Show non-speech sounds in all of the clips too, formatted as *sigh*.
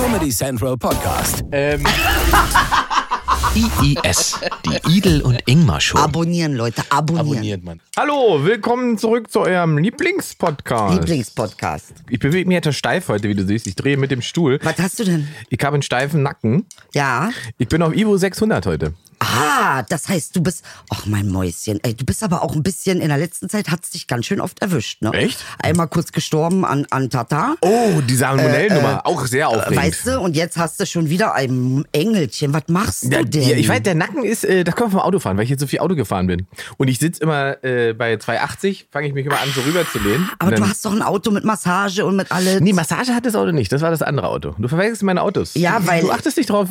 Comedy Central Podcast. Ähm, IIS, die Idel und Ingmar Show. Abonnieren, Leute, abonnieren. abonniert man. Hallo, willkommen zurück zu eurem Lieblingspodcast. Lieblingspodcast. Ich bewege mich etwas steif heute, wie du siehst. Ich drehe mit dem Stuhl. Was hast du denn? Ich habe einen steifen Nacken. Ja. Ich bin auf Ivo 600 heute. Ah, das heißt, du bist. Ach, mein Mäuschen. Ey, du bist aber auch ein bisschen. In der letzten Zeit hat es dich ganz schön oft erwischt, ne? Echt? Einmal kurz gestorben an, an Tata. Oh, die Salmonellennummer. auch sehr aufregend. Weißt du, und jetzt hast du schon wieder ein Engelchen. Was machst du denn? ja, ich weiß, der Nacken ist, äh, das kommt vom Autofahren, weil ich jetzt so viel Auto gefahren bin. Und ich sitze immer äh, bei 280, fange ich mich immer an, so rüber zu lehnen. aber du hast doch ein Auto mit Massage und mit alles. Nee, Massage hat das Auto nicht. Das war das andere Auto. Du verwechselst meine Autos. Ja, weil- Du achtest nicht drauf.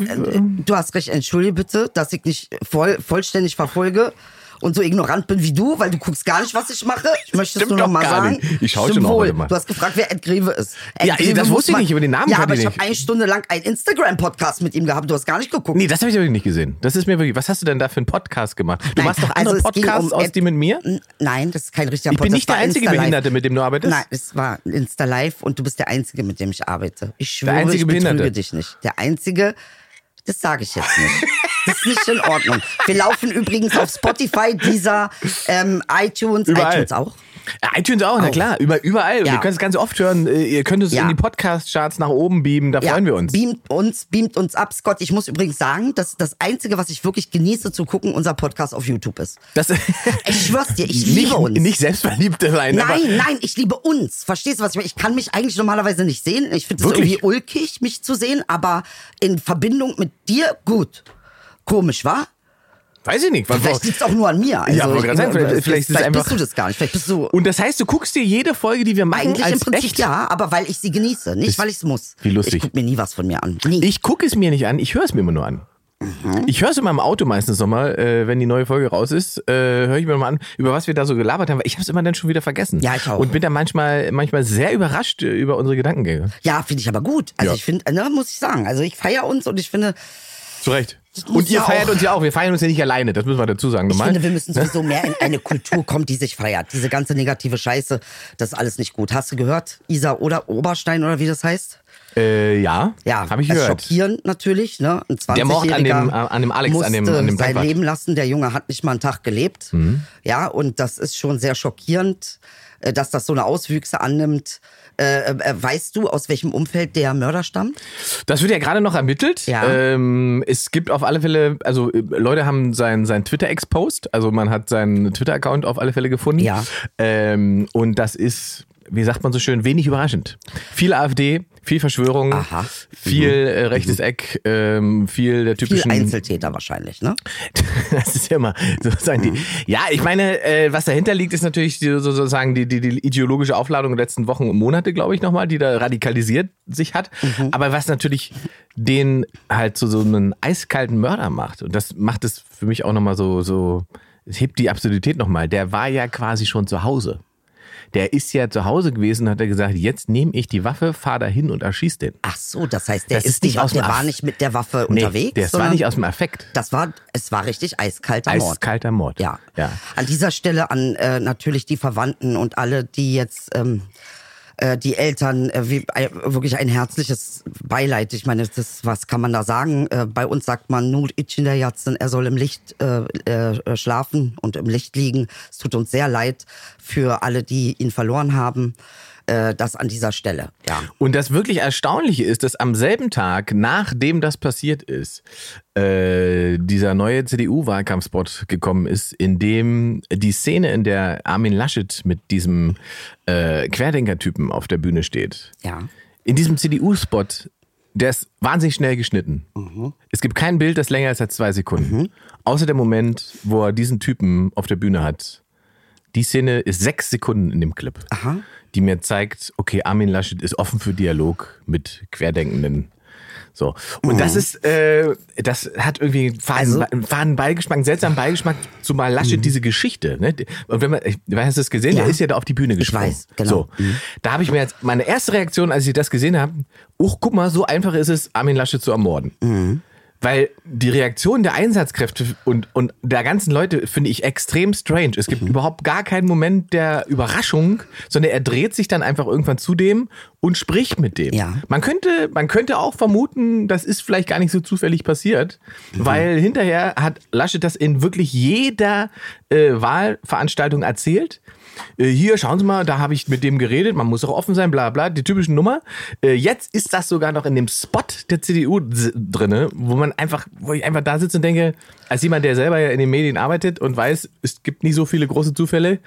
Du hast recht, entschuldige bitte, dass ich nicht voll, vollständig verfolge und so ignorant bin wie du, weil du guckst gar nicht, was ich mache. Ich möchte es nur noch mal sagen. nicht. Ich schaue schon heute mal. Du hast gefragt, wer Ed Greve ist. Ed Ja, Greve das wusste ich nicht, über den Namen Ja, aber ich habe eine Stunde lang einen Instagram-Podcast mit ihm gehabt. Du hast gar nicht geguckt. Nee, das habe ich aber nicht gesehen. Das ist mir wirklich. Was hast du denn da für einen Podcast gemacht? Du Nein, machst doch also andere ging Podcasts um aus, die mit mir? Nein, das ist kein richtiger Ich bin Podcast. nicht der einzige Insta Live. Behinderte, mit dem du arbeitest? Nein, es war Insta Live und du bist der Einzige, mit dem ich arbeite. Ich schwöre, einzige ich betrüge Behinderte? dich nicht. Der Einzige, das sage ich jetzt nicht. *laughs* Das ist nicht in Ordnung. Wir laufen übrigens auf Spotify, dieser ähm, iTunes, Überall. iTunes auch. Äh, iTunes auch, na Auch. klar. Über, überall. Ja. Ihr könnt es ganz oft hören. Äh, Ihr könnt es Ja. in die Podcast-Charts nach oben beamen. Da freuen wir uns. Beamt uns, beamt uns ab. Scott, ich muss übrigens sagen, dass das Einzige, was ich wirklich genieße zu gucken, unser Podcast auf YouTube ist. Das, *laughs* Ich schwör's dir, ich nicht, liebe uns. Nicht selbstverliebt sein. Nein, nein, ich liebe uns. Verstehst du, was ich meine? Ich kann mich eigentlich normalerweise nicht sehen. Ich finde es irgendwie ulkig, mich zu sehen, aber in Verbindung mit dir gut. Komisch, wa? Weiß ich nicht. Vielleicht liegt es auch nur an mir. Also Ja, wollte ich- sagen, vielleicht- vielleicht einfach- bist du das gar nicht. Vielleicht bist du und das heißt, du guckst dir jede Folge, die wir machen, eigentlich als im Prinzip echt? ja, aber weil ich sie genieße, nicht weil ich es muss. wie lustig. Ich gucke mir nie was von mir an. Nie. Ich gucke es mir nicht an, ich höre es mir immer nur an. Mhm. Ich höre es immer im Auto meistens nochmal, äh, wenn die neue Folge raus ist, äh, höre ich mir nochmal an, über was wir da so gelabert haben, weil ich habe es immer dann schon wieder vergessen. Ja, ich auch. Und bin da manchmal, manchmal sehr überrascht äh, über unsere Gedankengänge. ja, finde ich aber gut. Also Ja. ich finde, ne, muss ich sagen. Also ich feiere uns und ich finde, Zu Recht. Und ihr feiert auch- uns ja auch. Wir feiern uns ja nicht alleine, das müssen wir dazu sagen. ich finde, wir müssen sowieso mehr in eine Kultur kommen, die sich feiert. Diese ganze negative Scheiße, das ist alles nicht gut. Hast du gehört? Isa oder Oberstein oder wie das heißt? äh, ja, Ja, habe ich das ist gehört. schockierend natürlich. Ne? Ein 20 Der Mord an dem- an dem Alex, musste an dem- an dem sein. Leben lassen. Der Junge hat nicht mal einen Tag gelebt. Mhm. Ja, und das ist schon sehr schockierend, äh, dass das so eine Auswüchse annimmt. Äh, äh, weißt du, aus welchem Umfeld der Mörder stammt? Das wird ja gerade noch ermittelt. Ja. Ähm, es gibt auf alle Fälle, also äh, Leute haben sein, sein Twitter exposed, also man hat seinen Twitter-Account auf alle Fälle gefunden. Ja. Ähm, und das ist, wie sagt man so schön, wenig überraschend. Viel AfD, viel Verschwörung, Aha. viel äh, rechtes Eck, ähm, viel der Viel typischen. Einzeltäter wahrscheinlich, ne? *laughs* Das ist ja immer sozusagen die. Ja, ich meine, äh, was dahinter liegt, ist natürlich die, so- sozusagen die, die, die ideologische Aufladung der letzten Wochen und Monate, glaube ich, nochmal, die da radikalisiert sich hat. Aber was natürlich den halt zu so einem eiskalten Mörder macht, und das macht es für mich auch nochmal so, so, es hebt die Absurdität nochmal, der war ja quasi schon zu Hause. Der ist ja zu Hause gewesen, hat er gesagt, jetzt nehme ich die Waffe, fahr da hin und erschieß den. Ach so, das heißt, der Das ist, nicht aus dem der war nicht mit der Waffe Nee, unterwegs. das war nicht aus dem Affekt. Das war, es war richtig eiskalter Mord. Eiskalter Mord. Ja. ja. An dieser Stelle an äh, natürlich die Verwandten und alle, die jetzt ähm, äh, die Eltern, äh, wie, äh, wirklich ein herzliches Beileid. Ich meine, das, was kann man da sagen? Äh, bei uns sagt man nur in der Jatzen, er soll im Licht äh, äh, schlafen und im Licht liegen. Es tut uns sehr leid für alle, die ihn verloren haben. Äh, das an dieser Stelle. Ja. Und das wirklich Erstaunliche ist, dass am selben Tag, nachdem das passiert ist, äh, dieser neue CDU-Wahlkampfspot gekommen ist, in dem die Szene, in der Armin Laschet mit diesem äh, Querdenker-Typen auf der Bühne steht, Ja. in diesem CDU-Spot, der ist wahnsinnig schnell geschnitten. Es gibt kein Bild, das länger ist als zwei Sekunden. Außer der Moment, wo er diesen Typen auf der Bühne hat. Die Szene ist sechs Sekunden in dem Clip, Aha. Die mir zeigt, okay, Armin Laschet ist offen für Dialog mit Querdenkenden. So. Und das ist, äh, das hat irgendwie einen faden, Also- faden Beigeschmack, einen seltsamen Beigeschmack, zumal Laschet diese Geschichte, ne? Und wenn man, ich, hast du das gesehen? Ja. Der ist ja da auf die Bühne gesprungen. weiß, genau. So. Da habe ich mir jetzt, meine erste Reaktion, als ich das gesehen habe, oh, guck mal, so einfach ist es, Armin Laschet zu ermorden. Weil die Reaktion der Einsatzkräfte und, und der ganzen Leute finde ich extrem strange. Es gibt überhaupt gar keinen Moment der Überraschung, sondern er dreht sich dann einfach irgendwann zu dem und spricht mit dem. Ja. Man könnte, man könnte auch vermuten, das ist vielleicht gar nicht so zufällig passiert, weil hinterher hat Laschet das in wirklich jeder äh, Wahlveranstaltung erzählt. Äh, hier, schauen Sie mal, da habe ich mit dem geredet, man muss auch offen sein, bla bla, die typischen Nummer. Äh, jetzt ist das sogar noch in dem Spot der CDU drinne, wo man einfach, wo ich einfach da sitze und denke, als jemand, der selber ja in den Medien arbeitet und weiß, es gibt nicht so viele große Zufälle,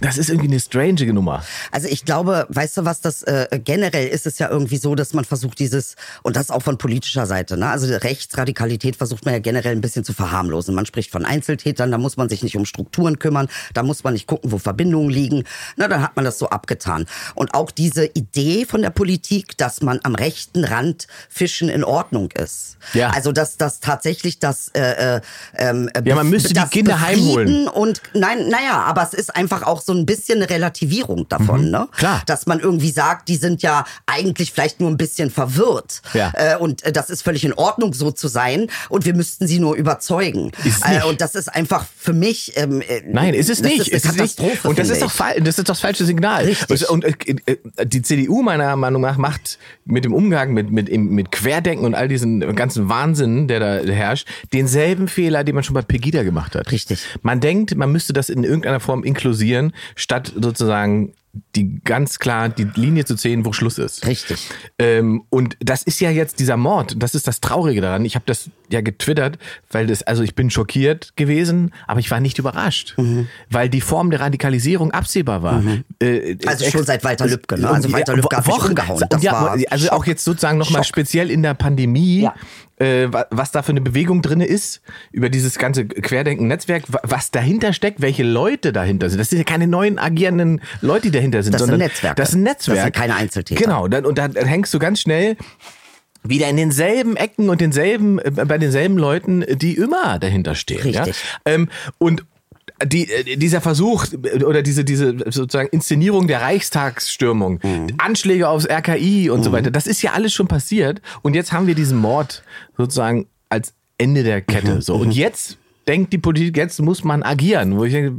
das ist irgendwie eine strange Nummer. Also ich glaube, weißt du was, das äh, generell ist es ja irgendwie so, dass man versucht dieses, und das auch von politischer Seite, ne? also Rechtsradikalität versucht man ja generell ein bisschen zu verharmlosen. Man spricht von Einzeltätern, da muss man sich nicht um Strukturen kümmern, da muss man nicht gucken, wo Verbindungen liegen, na, dann hat man das so abgetan. Und auch diese Idee von der Politik, dass man am rechten Rand Fischen in Ordnung ist. Ja. Also dass das tatsächlich das äh, äh, ähm, Ja, man müsste die Kinder heimholen. Und nein, naja, aber es ist einfach auch so ein bisschen eine Relativierung davon, ne? Mhm. klar. Dass man irgendwie sagt, die sind ja eigentlich vielleicht nur ein bisschen verwirrt. Ja. Äh, und äh, das ist völlig in Ordnung, so zu sein. Und wir müssten sie nur überzeugen. Äh, nicht. und das ist einfach für mich. Ähm, äh, Nein, ist es nicht. Ist eine ist nicht. Katastrophe, Und das ist, doch das ist doch das falsche Signal. Richtig. Und äh, äh, die CDU meiner Meinung nach macht mit dem Umgang mit, mit, mit Querdenken und all diesen ganzen Wahnsinn, der da herrscht, denselben Fehler, den man schon bei Pegida gemacht hat. Richtig. Man denkt, man müsste das in irgendeiner Form inklusieren, statt sozusagen die ganz klar die Linie zu ziehen, wo Schluss ist. Richtig. Ähm, und das ist ja jetzt dieser Mord. Das ist das Traurige daran. Ich habe das ja getwittert, weil das, also ich bin schockiert gewesen, aber ich war nicht überrascht, Mhm. weil die Form der Radikalisierung absehbar war. Äh, Also schon seit Walter Lübcke, ne? Also Walter Lübcke hat Wochen- umgehauen. Das ja, war also Schock. auch jetzt sozusagen nochmal speziell in der Pandemie. Ja. Äh, wa- was da für eine Bewegung drin ist, über dieses ganze Querdenken-Netzwerk, wa- was dahinter steckt, welche Leute dahinter sind. Das sind ja keine neuen agierenden Leute, die dahinter sind, Das sind sondern Netzwerke. das ist ein Netzwerk. Das sind keine Einzeltäter. Genau, dann, und dann hängst du ganz schnell wieder in denselben Ecken und denselben, äh, bei denselben Leuten, die immer dahinter stehen. Richtig. Ja? Ähm, und die, äh, dieser Versuch äh, oder diese, diese sozusagen Inszenierung der Reichstagsstürmung, Mhm. Anschläge aufs RKI und so weiter, das ist ja alles schon passiert. Und jetzt haben wir diesen Mord sozusagen als Ende der Kette. Mhm. So. Und jetzt denkt die Politik, jetzt muss man agieren. Wo ich denke,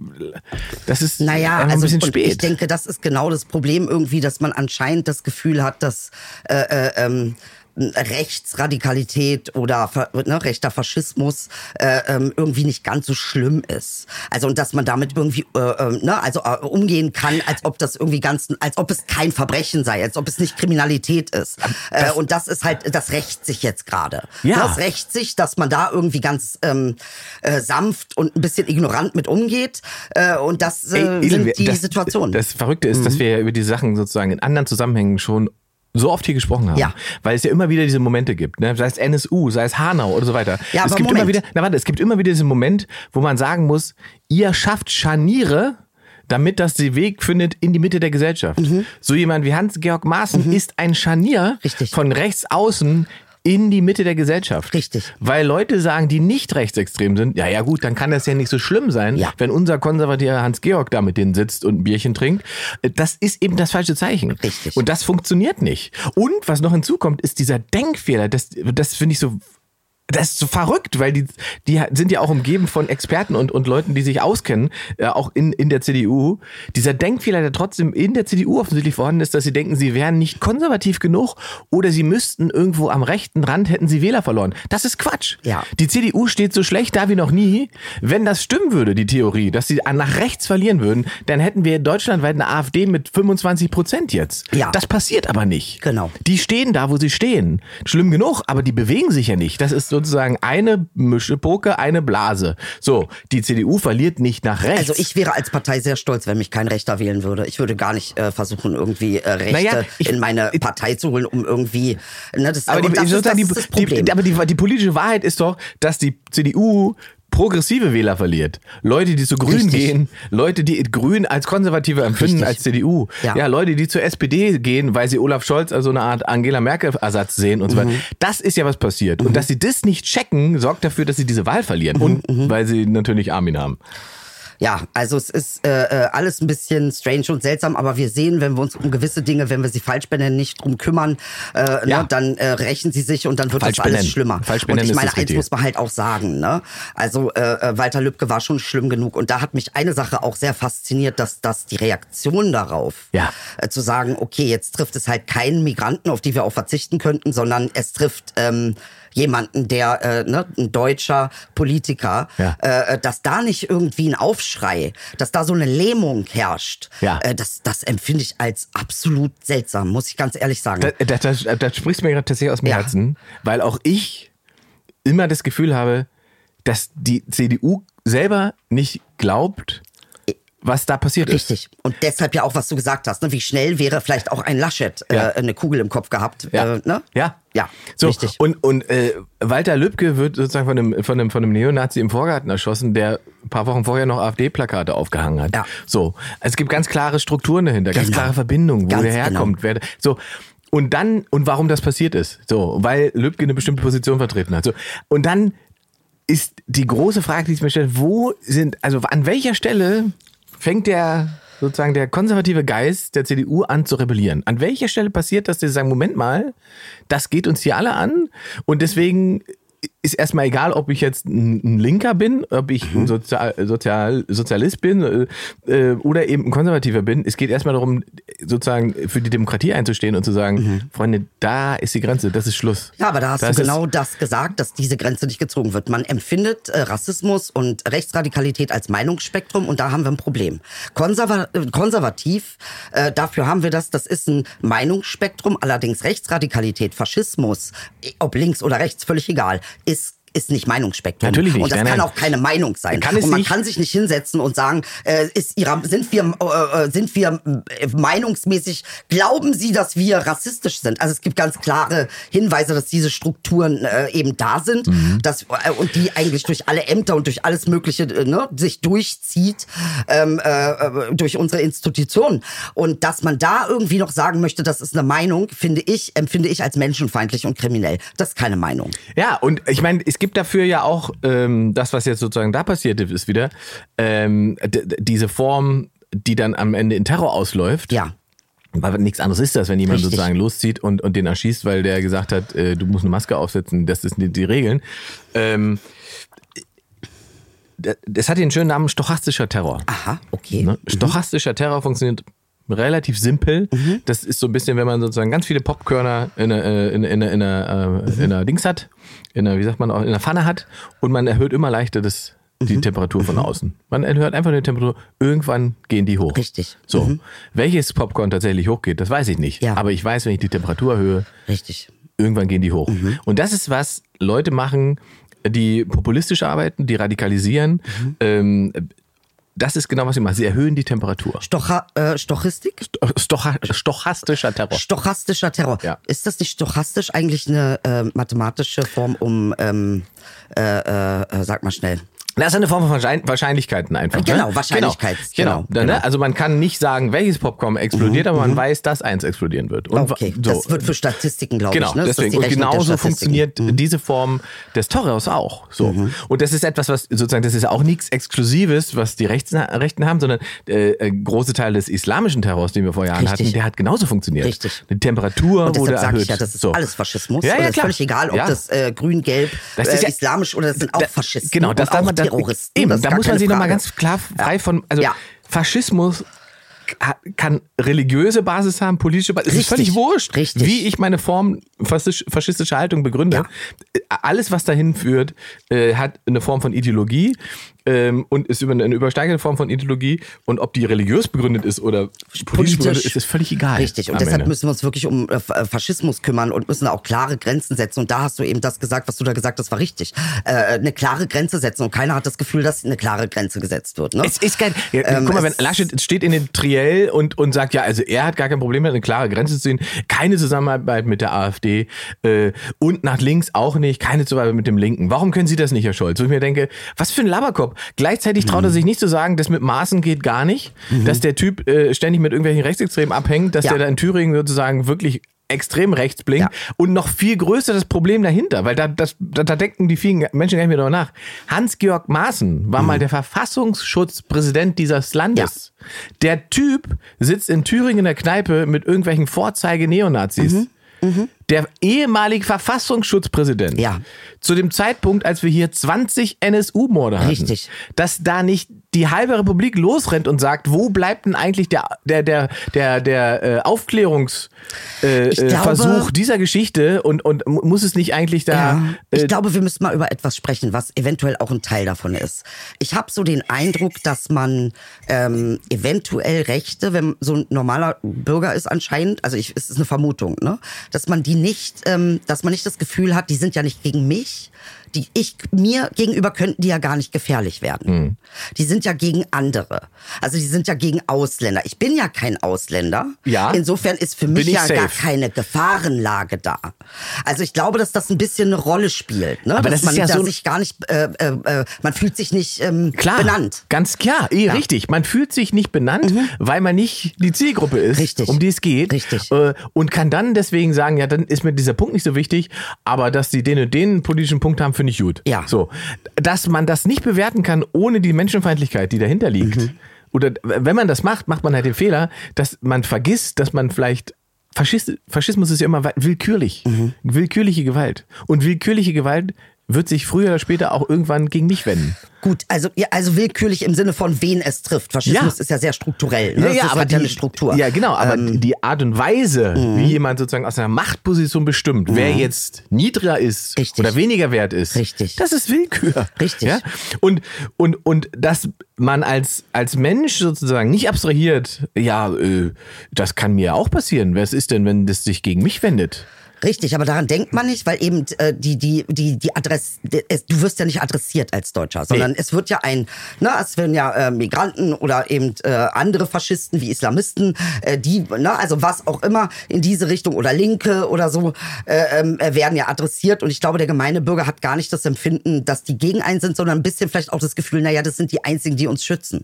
das ist Naja, also ein bisschen spät. ich denke, das ist genau das Problem irgendwie, dass man anscheinend das Gefühl hat, dass äh, äh, ähm, Rechtsradikalität oder ne, rechter Faschismus äh, ähm, irgendwie nicht ganz so schlimm ist. Also und dass man damit irgendwie äh, ähm, ne, also äh, umgehen kann, als ob das irgendwie ganz, als ob es kein Verbrechen sei, als ob es nicht Kriminalität ist. Äh, und das ist halt, das rächt sich jetzt gerade. Ja. Das rächt sich, dass man da irgendwie ganz ähm, äh, sanft und ein bisschen ignorant mit umgeht. Äh, und das äh, Ey, sind die das, Situationen. Das Verrückte ist, dass wir ja über die Sachen sozusagen in anderen Zusammenhängen schon so oft hier gesprochen haben. Ja. Weil es ja immer wieder diese Momente gibt, ne? sei es NSU, sei es Hanau oder so weiter. Ja, es aber gibt Moment. immer wieder, na warte, es gibt immer wieder diesen Moment, wo man sagen muss, ihr schafft Scharniere, damit das den Weg findet in die Mitte der Gesellschaft. So jemand wie Hans-Georg Maaßen ist ein Scharnier Richtig. von rechts außen in die Mitte der Gesellschaft. Richtig. Weil Leute sagen, die nicht rechtsextrem sind, ja, ja gut, dann kann das ja nicht so schlimm sein, Ja. wenn unser konservativer Hans-Georg da mit denen sitzt und ein Bierchen trinkt. Das ist eben das falsche Zeichen. Richtig. Und das funktioniert nicht. Und was noch hinzukommt, ist dieser Denkfehler. Das, das finde ich so das ist so verrückt, weil die, die sind ja auch umgeben von Experten und, und Leuten, die sich auskennen, äh, auch in, in der CDU. Dieser Denkfehler, der trotzdem in der CDU offensichtlich vorhanden ist, dass sie denken, sie wären nicht konservativ genug oder sie müssten irgendwo am rechten Rand hätten sie Wähler verloren. Das ist Quatsch. Ja. Die CDU steht so schlecht da wie noch nie. Wenn das stimmen würde, die Theorie, dass sie nach rechts verlieren würden, dann hätten wir deutschlandweit eine AfD mit 25 Prozent jetzt. Ja. Das passiert aber nicht. Genau. Die stehen da, wo sie stehen. Schlimm genug, aber die bewegen sich ja nicht. Das ist sozusagen eine Mischepoke, eine Blase. So, die CDU verliert nicht nach rechts. Also ich wäre als Partei sehr stolz, wenn mich kein Rechter wählen würde. Ich würde gar nicht äh, versuchen, irgendwie äh, Rechte Naja, ich- in meine Partei zu holen, um irgendwie. Ne, das, aber die, das, das ist das die, die, Problem. aber die, die politische Wahrheit ist doch, dass die CDU progressive Wähler verliert. Leute, die zu Grün Richtig. gehen, Leute, die Grün als konservative empfinden Richtig. als CDU. Ja. Ja. Leute, die zur SPD gehen, weil sie Olaf Scholz als so eine Art Angela Merkel-Ersatz sehen und so Mhm. weiter. Das ist ja was passiert. Und dass sie das nicht checken, sorgt dafür, dass sie diese Wahl verlieren. Mhm, Und weil sie natürlich Armin haben. Ja, also es ist äh, äh, alles ein bisschen strange und seltsam, aber wir sehen, wenn wir uns um gewisse Dinge, wenn wir sie falsch benennen, nicht drum kümmern, äh, Ja. ne, dann äh, rächen sie sich und dann wird Falsch das alles benennen. schlimmer. Falsch und benennen ich ist meine, eins Richtige. muss man halt auch sagen, ne? Also äh, äh, Walter Lübcke war schon schlimm genug und da hat mich eine Sache auch sehr fasziniert, dass, dass die Reaktion darauf, Ja. äh, zu sagen, okay, jetzt trifft es halt keinen Migranten, auf die wir auch verzichten könnten, sondern es trifft ähm, jemanden, der, äh, ne, ein deutscher Politiker, Ja. äh, dass da nicht irgendwie ein Aufschrei, dass da so eine Lähmung herrscht, Ja. äh, das, das empfinde ich als absolut seltsam, muss ich ganz ehrlich sagen. Da, da, da, da sprichst mir gerade tatsächlich aus dem Ja. Herzen, weil auch ich immer das Gefühl habe, dass die CDU selber nicht glaubt, was da passiert ist. Richtig. Und deshalb ja auch, was du gesagt hast, ne? wie schnell wäre vielleicht auch ein Laschet Ja. äh, eine Kugel im Kopf gehabt. Ja. Äh, ne? Ja. Ja, So, richtig. und, und äh, Walter Lübcke wird sozusagen von einem, von, einem, von einem Neonazi im Vorgarten erschossen, der ein paar Wochen vorher noch AfD-Plakate aufgehangen hat. Ja. So, es gibt ganz klare Strukturen dahinter, ganz Genau. klare Verbindungen, wo Ganz der herkommt. Wer, so, und dann, und warum das passiert ist. So, weil Lübcke eine bestimmte Position vertreten hat. So, und dann ist die große Frage, die ich mir stelle, wo sind, also an welcher Stelle fängt der sozusagen der konservative Geist der CDU an zu rebellieren? An welcher Stelle passiert das, dass sie sagen, Moment mal, das geht uns hier alle an und deswegen ist erstmal egal, ob ich jetzt ein Linker bin, ob ich ein Sozial, Sozial, Sozialist bin äh, äh, oder eben ein Konservativer bin. Es geht erstmal darum, sozusagen für die Demokratie einzustehen und zu sagen, Freunde, da ist die Grenze, das ist Schluss. Ja, aber da hast Das du genau das gesagt, dass diese Grenze nicht gezogen wird. Man empfindet äh, Rassismus und Rechtsradikalität als Meinungsspektrum und da haben wir ein Problem. Konserva konservativ, äh, dafür haben wir das, das ist ein Meinungsspektrum, allerdings Rechtsradikalität, Faschismus, ob links oder rechts, völlig egal, ist nicht Meinungsspektrum. Natürlich nicht, Und das nein, kann nein. auch keine Meinung sein. Kann und man nicht. kann sich nicht hinsetzen und sagen, äh, ist ihrer, sind wir, äh, äh, sind wir äh, meinungsmäßig, glauben Sie, dass wir rassistisch sind? Also es gibt ganz klare Hinweise, dass diese Strukturen äh, eben da sind, Mhm. dass, äh, und die eigentlich durch alle Ämter und durch alles Mögliche ne, sich durchzieht ähm, äh, äh, durch unsere Institutionen. Und dass man da irgendwie noch sagen möchte, das ist eine Meinung, finde ich, empfinde ich als menschenfeindlich und kriminell. Das ist keine Meinung. Ja, und ich meine, es gibt dafür ja auch ähm, das, was jetzt sozusagen da passiert ist, wieder ähm, diese Form, die dann am Ende in Terror ausläuft. Ja. Weil nichts anderes ist das, wenn jemand Richtig. sozusagen loszieht und, und den erschießt, weil der gesagt hat, äh, du musst eine Maske aufsetzen, das sind die, die Regeln. Ähm, das hat den schönen Namen stochastischer Terror. Aha, okay. Ne? Stochastischer Terror funktioniert relativ simpel. Mhm. Das ist so ein bisschen, wenn man sozusagen ganz viele Popkörner in einer, äh, in, in, in, äh, in einer Dings hat, in einer, wie sagt man, auch, in einer Pfanne hat und man erhöht immer leichter das, die Mhm. Temperatur von außen. Man erhöht einfach die Temperatur, irgendwann gehen die hoch. Richtig. So. Welches Popcorn tatsächlich hochgeht, das weiß ich nicht. Ja. Aber ich weiß, wenn ich die Temperatur erhöhe, Richtig. irgendwann gehen die hoch. Mhm. Und das ist was Leute machen, die populistisch arbeiten, die radikalisieren. Mhm. Ähm, das ist genau, was sie machen. Sie erhöhen die Temperatur. Stocha äh, Stochistik? Stocha stochastischer Terror. Stochastischer Terror. Ja. Ist das nicht stochastisch eigentlich eine äh, mathematische Form um, ähm, äh, äh, äh, sag mal schnell. Das ist eine Form von Wahrschein- Wahrscheinlichkeiten einfach. Genau, ne? Wahrscheinlichkeits- Genau. genau, genau. Ne? Also man kann nicht sagen, welches Popcorn explodiert, aber man weiß, dass eins explodieren wird. Und Okay, so. das wird für Statistiken, glaube Genau, ich. Ne? Das ist deswegen. Und genauso funktioniert diese Form des Terrors auch. So. Und das ist etwas, was sozusagen, das ist auch nichts Exklusives, was die Rechten, Rechten haben, sondern äh, äh, große Teil des islamischen Terrors, den wir vor Jahren Richtig. hatten, der hat genauso funktioniert. Richtig. Die Temperatur Und wurde deshalb erhöht. ich ja, das ist so. alles Faschismus. Ja, ja, das ist klar. völlig egal, ob Ja. das äh, grün, gelb, Das äh, ist ja- islamisch oder das sind auch Faschisten Genau, das darf man dann, Terroristen. Eben, da muss man sich nochmal ganz klar frei von, also Ja. Faschismus ka- kann religiöse Basis haben, politische Basis. Es ist völlig wurscht, Richtig. wie ich meine Form faschisch- faschistische Haltung begründe. Äh, Alles, was dahin führt, äh, hat eine Form von Ideologie ähm, und ist über eine übersteigende Form von Ideologie. Und ob die religiös begründet ist oder politisch, begründet ist, ist völlig egal. Richtig. Und deshalb Ende. müssen wir uns wirklich um äh, Fa- Faschismus kümmern und müssen auch klare Grenzen setzen. Und da hast du eben das gesagt, was du da gesagt hast, war richtig. Äh, eine klare Grenze setzen. Und keiner hat das Gefühl, dass eine klare Grenze gesetzt wird. Ne? Es ist geil. Ja, Ähm, guck mal, wenn Laschet steht in den Triell und, und sagt, ja, also er hat gar kein Problem damit, eine klare Grenze zu ziehen, keine Zusammenarbeit mit der AfD äh, und nach links auch nicht, keine Zusammenarbeit mit dem Linken. Warum können Sie das nicht, Herr Scholz? Wo ich mir denke, was für ein Laberkopf. Gleichzeitig traut er Mhm. sich nicht zu sagen, das mit Maßen geht gar nicht, dass der Typ äh, ständig mit irgendwelchen Rechtsextremen abhängt, dass Ja. der da in Thüringen sozusagen wirklich extrem rechts blinkt. Ja. Und noch viel größer das Problem dahinter, weil da, das, da, da denken die vielen Menschen gar nicht mehr darüber nach. Hans-Georg Maaßen war mal der Verfassungsschutzpräsident dieses Landes. Der Typ sitzt in Thüringen in der Kneipe mit irgendwelchen Vorzeige-Neonazis. Der ehemalige Verfassungsschutzpräsident. Ja. Zu dem Zeitpunkt, als wir hier 20 NSU-Morde hatten. Richtig. Dass da nicht die halbe Republik losrennt und sagt, wo bleibt denn eigentlich der, der, der, der, der äh, Aufklärungsversuch äh, äh, dieser Geschichte und, und mu- muss es nicht eigentlich da. Ja, ich äh, glaube, wir müssen mal über etwas sprechen, was eventuell auch ein Teil davon ist. Ich habe so den Eindruck, dass man ähm, eventuell Rechte, wenn so ein normaler Bürger ist anscheinend, also ich, es ist eine Vermutung, ne, dass man die nicht, ähm, dass man nicht das Gefühl hat, die sind ja nicht gegen mich. Die ich mir gegenüber könnten die ja gar nicht gefährlich werden. Hm. Die sind ja gegen andere. Also die sind ja gegen Ausländer. Ich bin ja kein Ausländer. Ja. Insofern ist für mich ja gar safe. keine Gefahrenlage da. Also ich glaube, dass das ein bisschen eine Rolle spielt, ne? Aber dass das ist man ja da so- sich gar nicht, äh, äh, äh, man fühlt sich nicht ähm, Klar, benannt. ganz klar, eh, richtig. Man fühlt sich nicht benannt, weil man nicht die Zielgruppe ist, Mhm. Richtig. um die es geht. Richtig. Äh, und kann dann deswegen sagen, ja, dann ist mir dieser Punkt nicht so wichtig, aber dass die den und den politischen Punkt haben, finde ich gut. Ja. So, dass man das nicht bewerten kann ohne die Menschenfeindlichkeit, die dahinter liegt. Mhm. Oder wenn man das macht, macht man halt den Fehler, dass man vergisst, dass man vielleicht Faschist, Faschismus ist ja immer willkürlich. Mhm. Willkürliche Gewalt. Und willkürliche Gewalt wird sich früher oder später auch irgendwann gegen mich wenden. Gut, also ja, also willkürlich im Sinne von wen es trifft. Faschismus Ja. ist ja sehr strukturell. Ne? das hat ja eine Struktur. Ja, genau, aber Ähm, die Art und Weise, wie jemand sozusagen aus einer Machtposition bestimmt, wer jetzt niedriger ist Richtig. oder weniger wert ist, Richtig. das ist Willkür. Richtig. Ja? Und, und, und dass man als, als Mensch sozusagen nicht abstrahiert, ja, äh, das kann mir auch passieren. Was ist denn, wenn das sich gegen mich wendet? Richtig, aber daran denkt man nicht, weil eben äh, die die die die Adresse es, du wirst ja nicht adressiert als Deutscher, sondern Nee. es wird ja ein ne es werden ja äh, Migranten oder eben äh, andere Faschisten wie Islamisten, äh, die ne also was auch immer in diese Richtung oder Linke oder so äh, ähm, äh, werden ja adressiert und ich glaube der gemeine Bürger hat gar nicht das Empfinden, dass die gegen einen sind, sondern ein bisschen vielleicht auch das Gefühl, naja, das sind die einzigen, die uns schützen.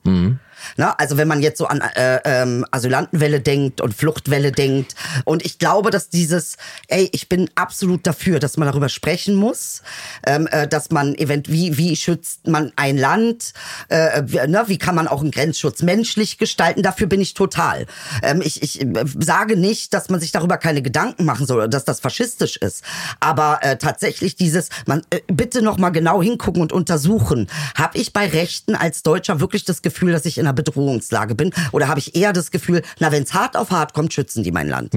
Ne? Also wenn man jetzt so an äh, ähm, Asylantenwelle denkt und Fluchtwelle denkt. Und ich glaube, dass dieses, ey, ich bin absolut dafür, dass man darüber sprechen muss, ähm, äh, dass man event wie, wie schützt man ein Land, äh, wie, ne? wie kann man auch einen Grenzschutz menschlich gestalten, dafür bin ich total. Ähm, ich, ich äh, sage nicht, dass man sich darüber keine Gedanken machen soll, dass das faschistisch ist. Aber äh, tatsächlich dieses, man äh, bitte noch mal genau hingucken und untersuchen. Habe ich bei Rechten als Deutscher wirklich das Gefühl, dass ich in einer Bedrohungslage bin? Oder habe ich eher das Gefühl, na, wenn es hart auf hart kommt, schützen die mein Land?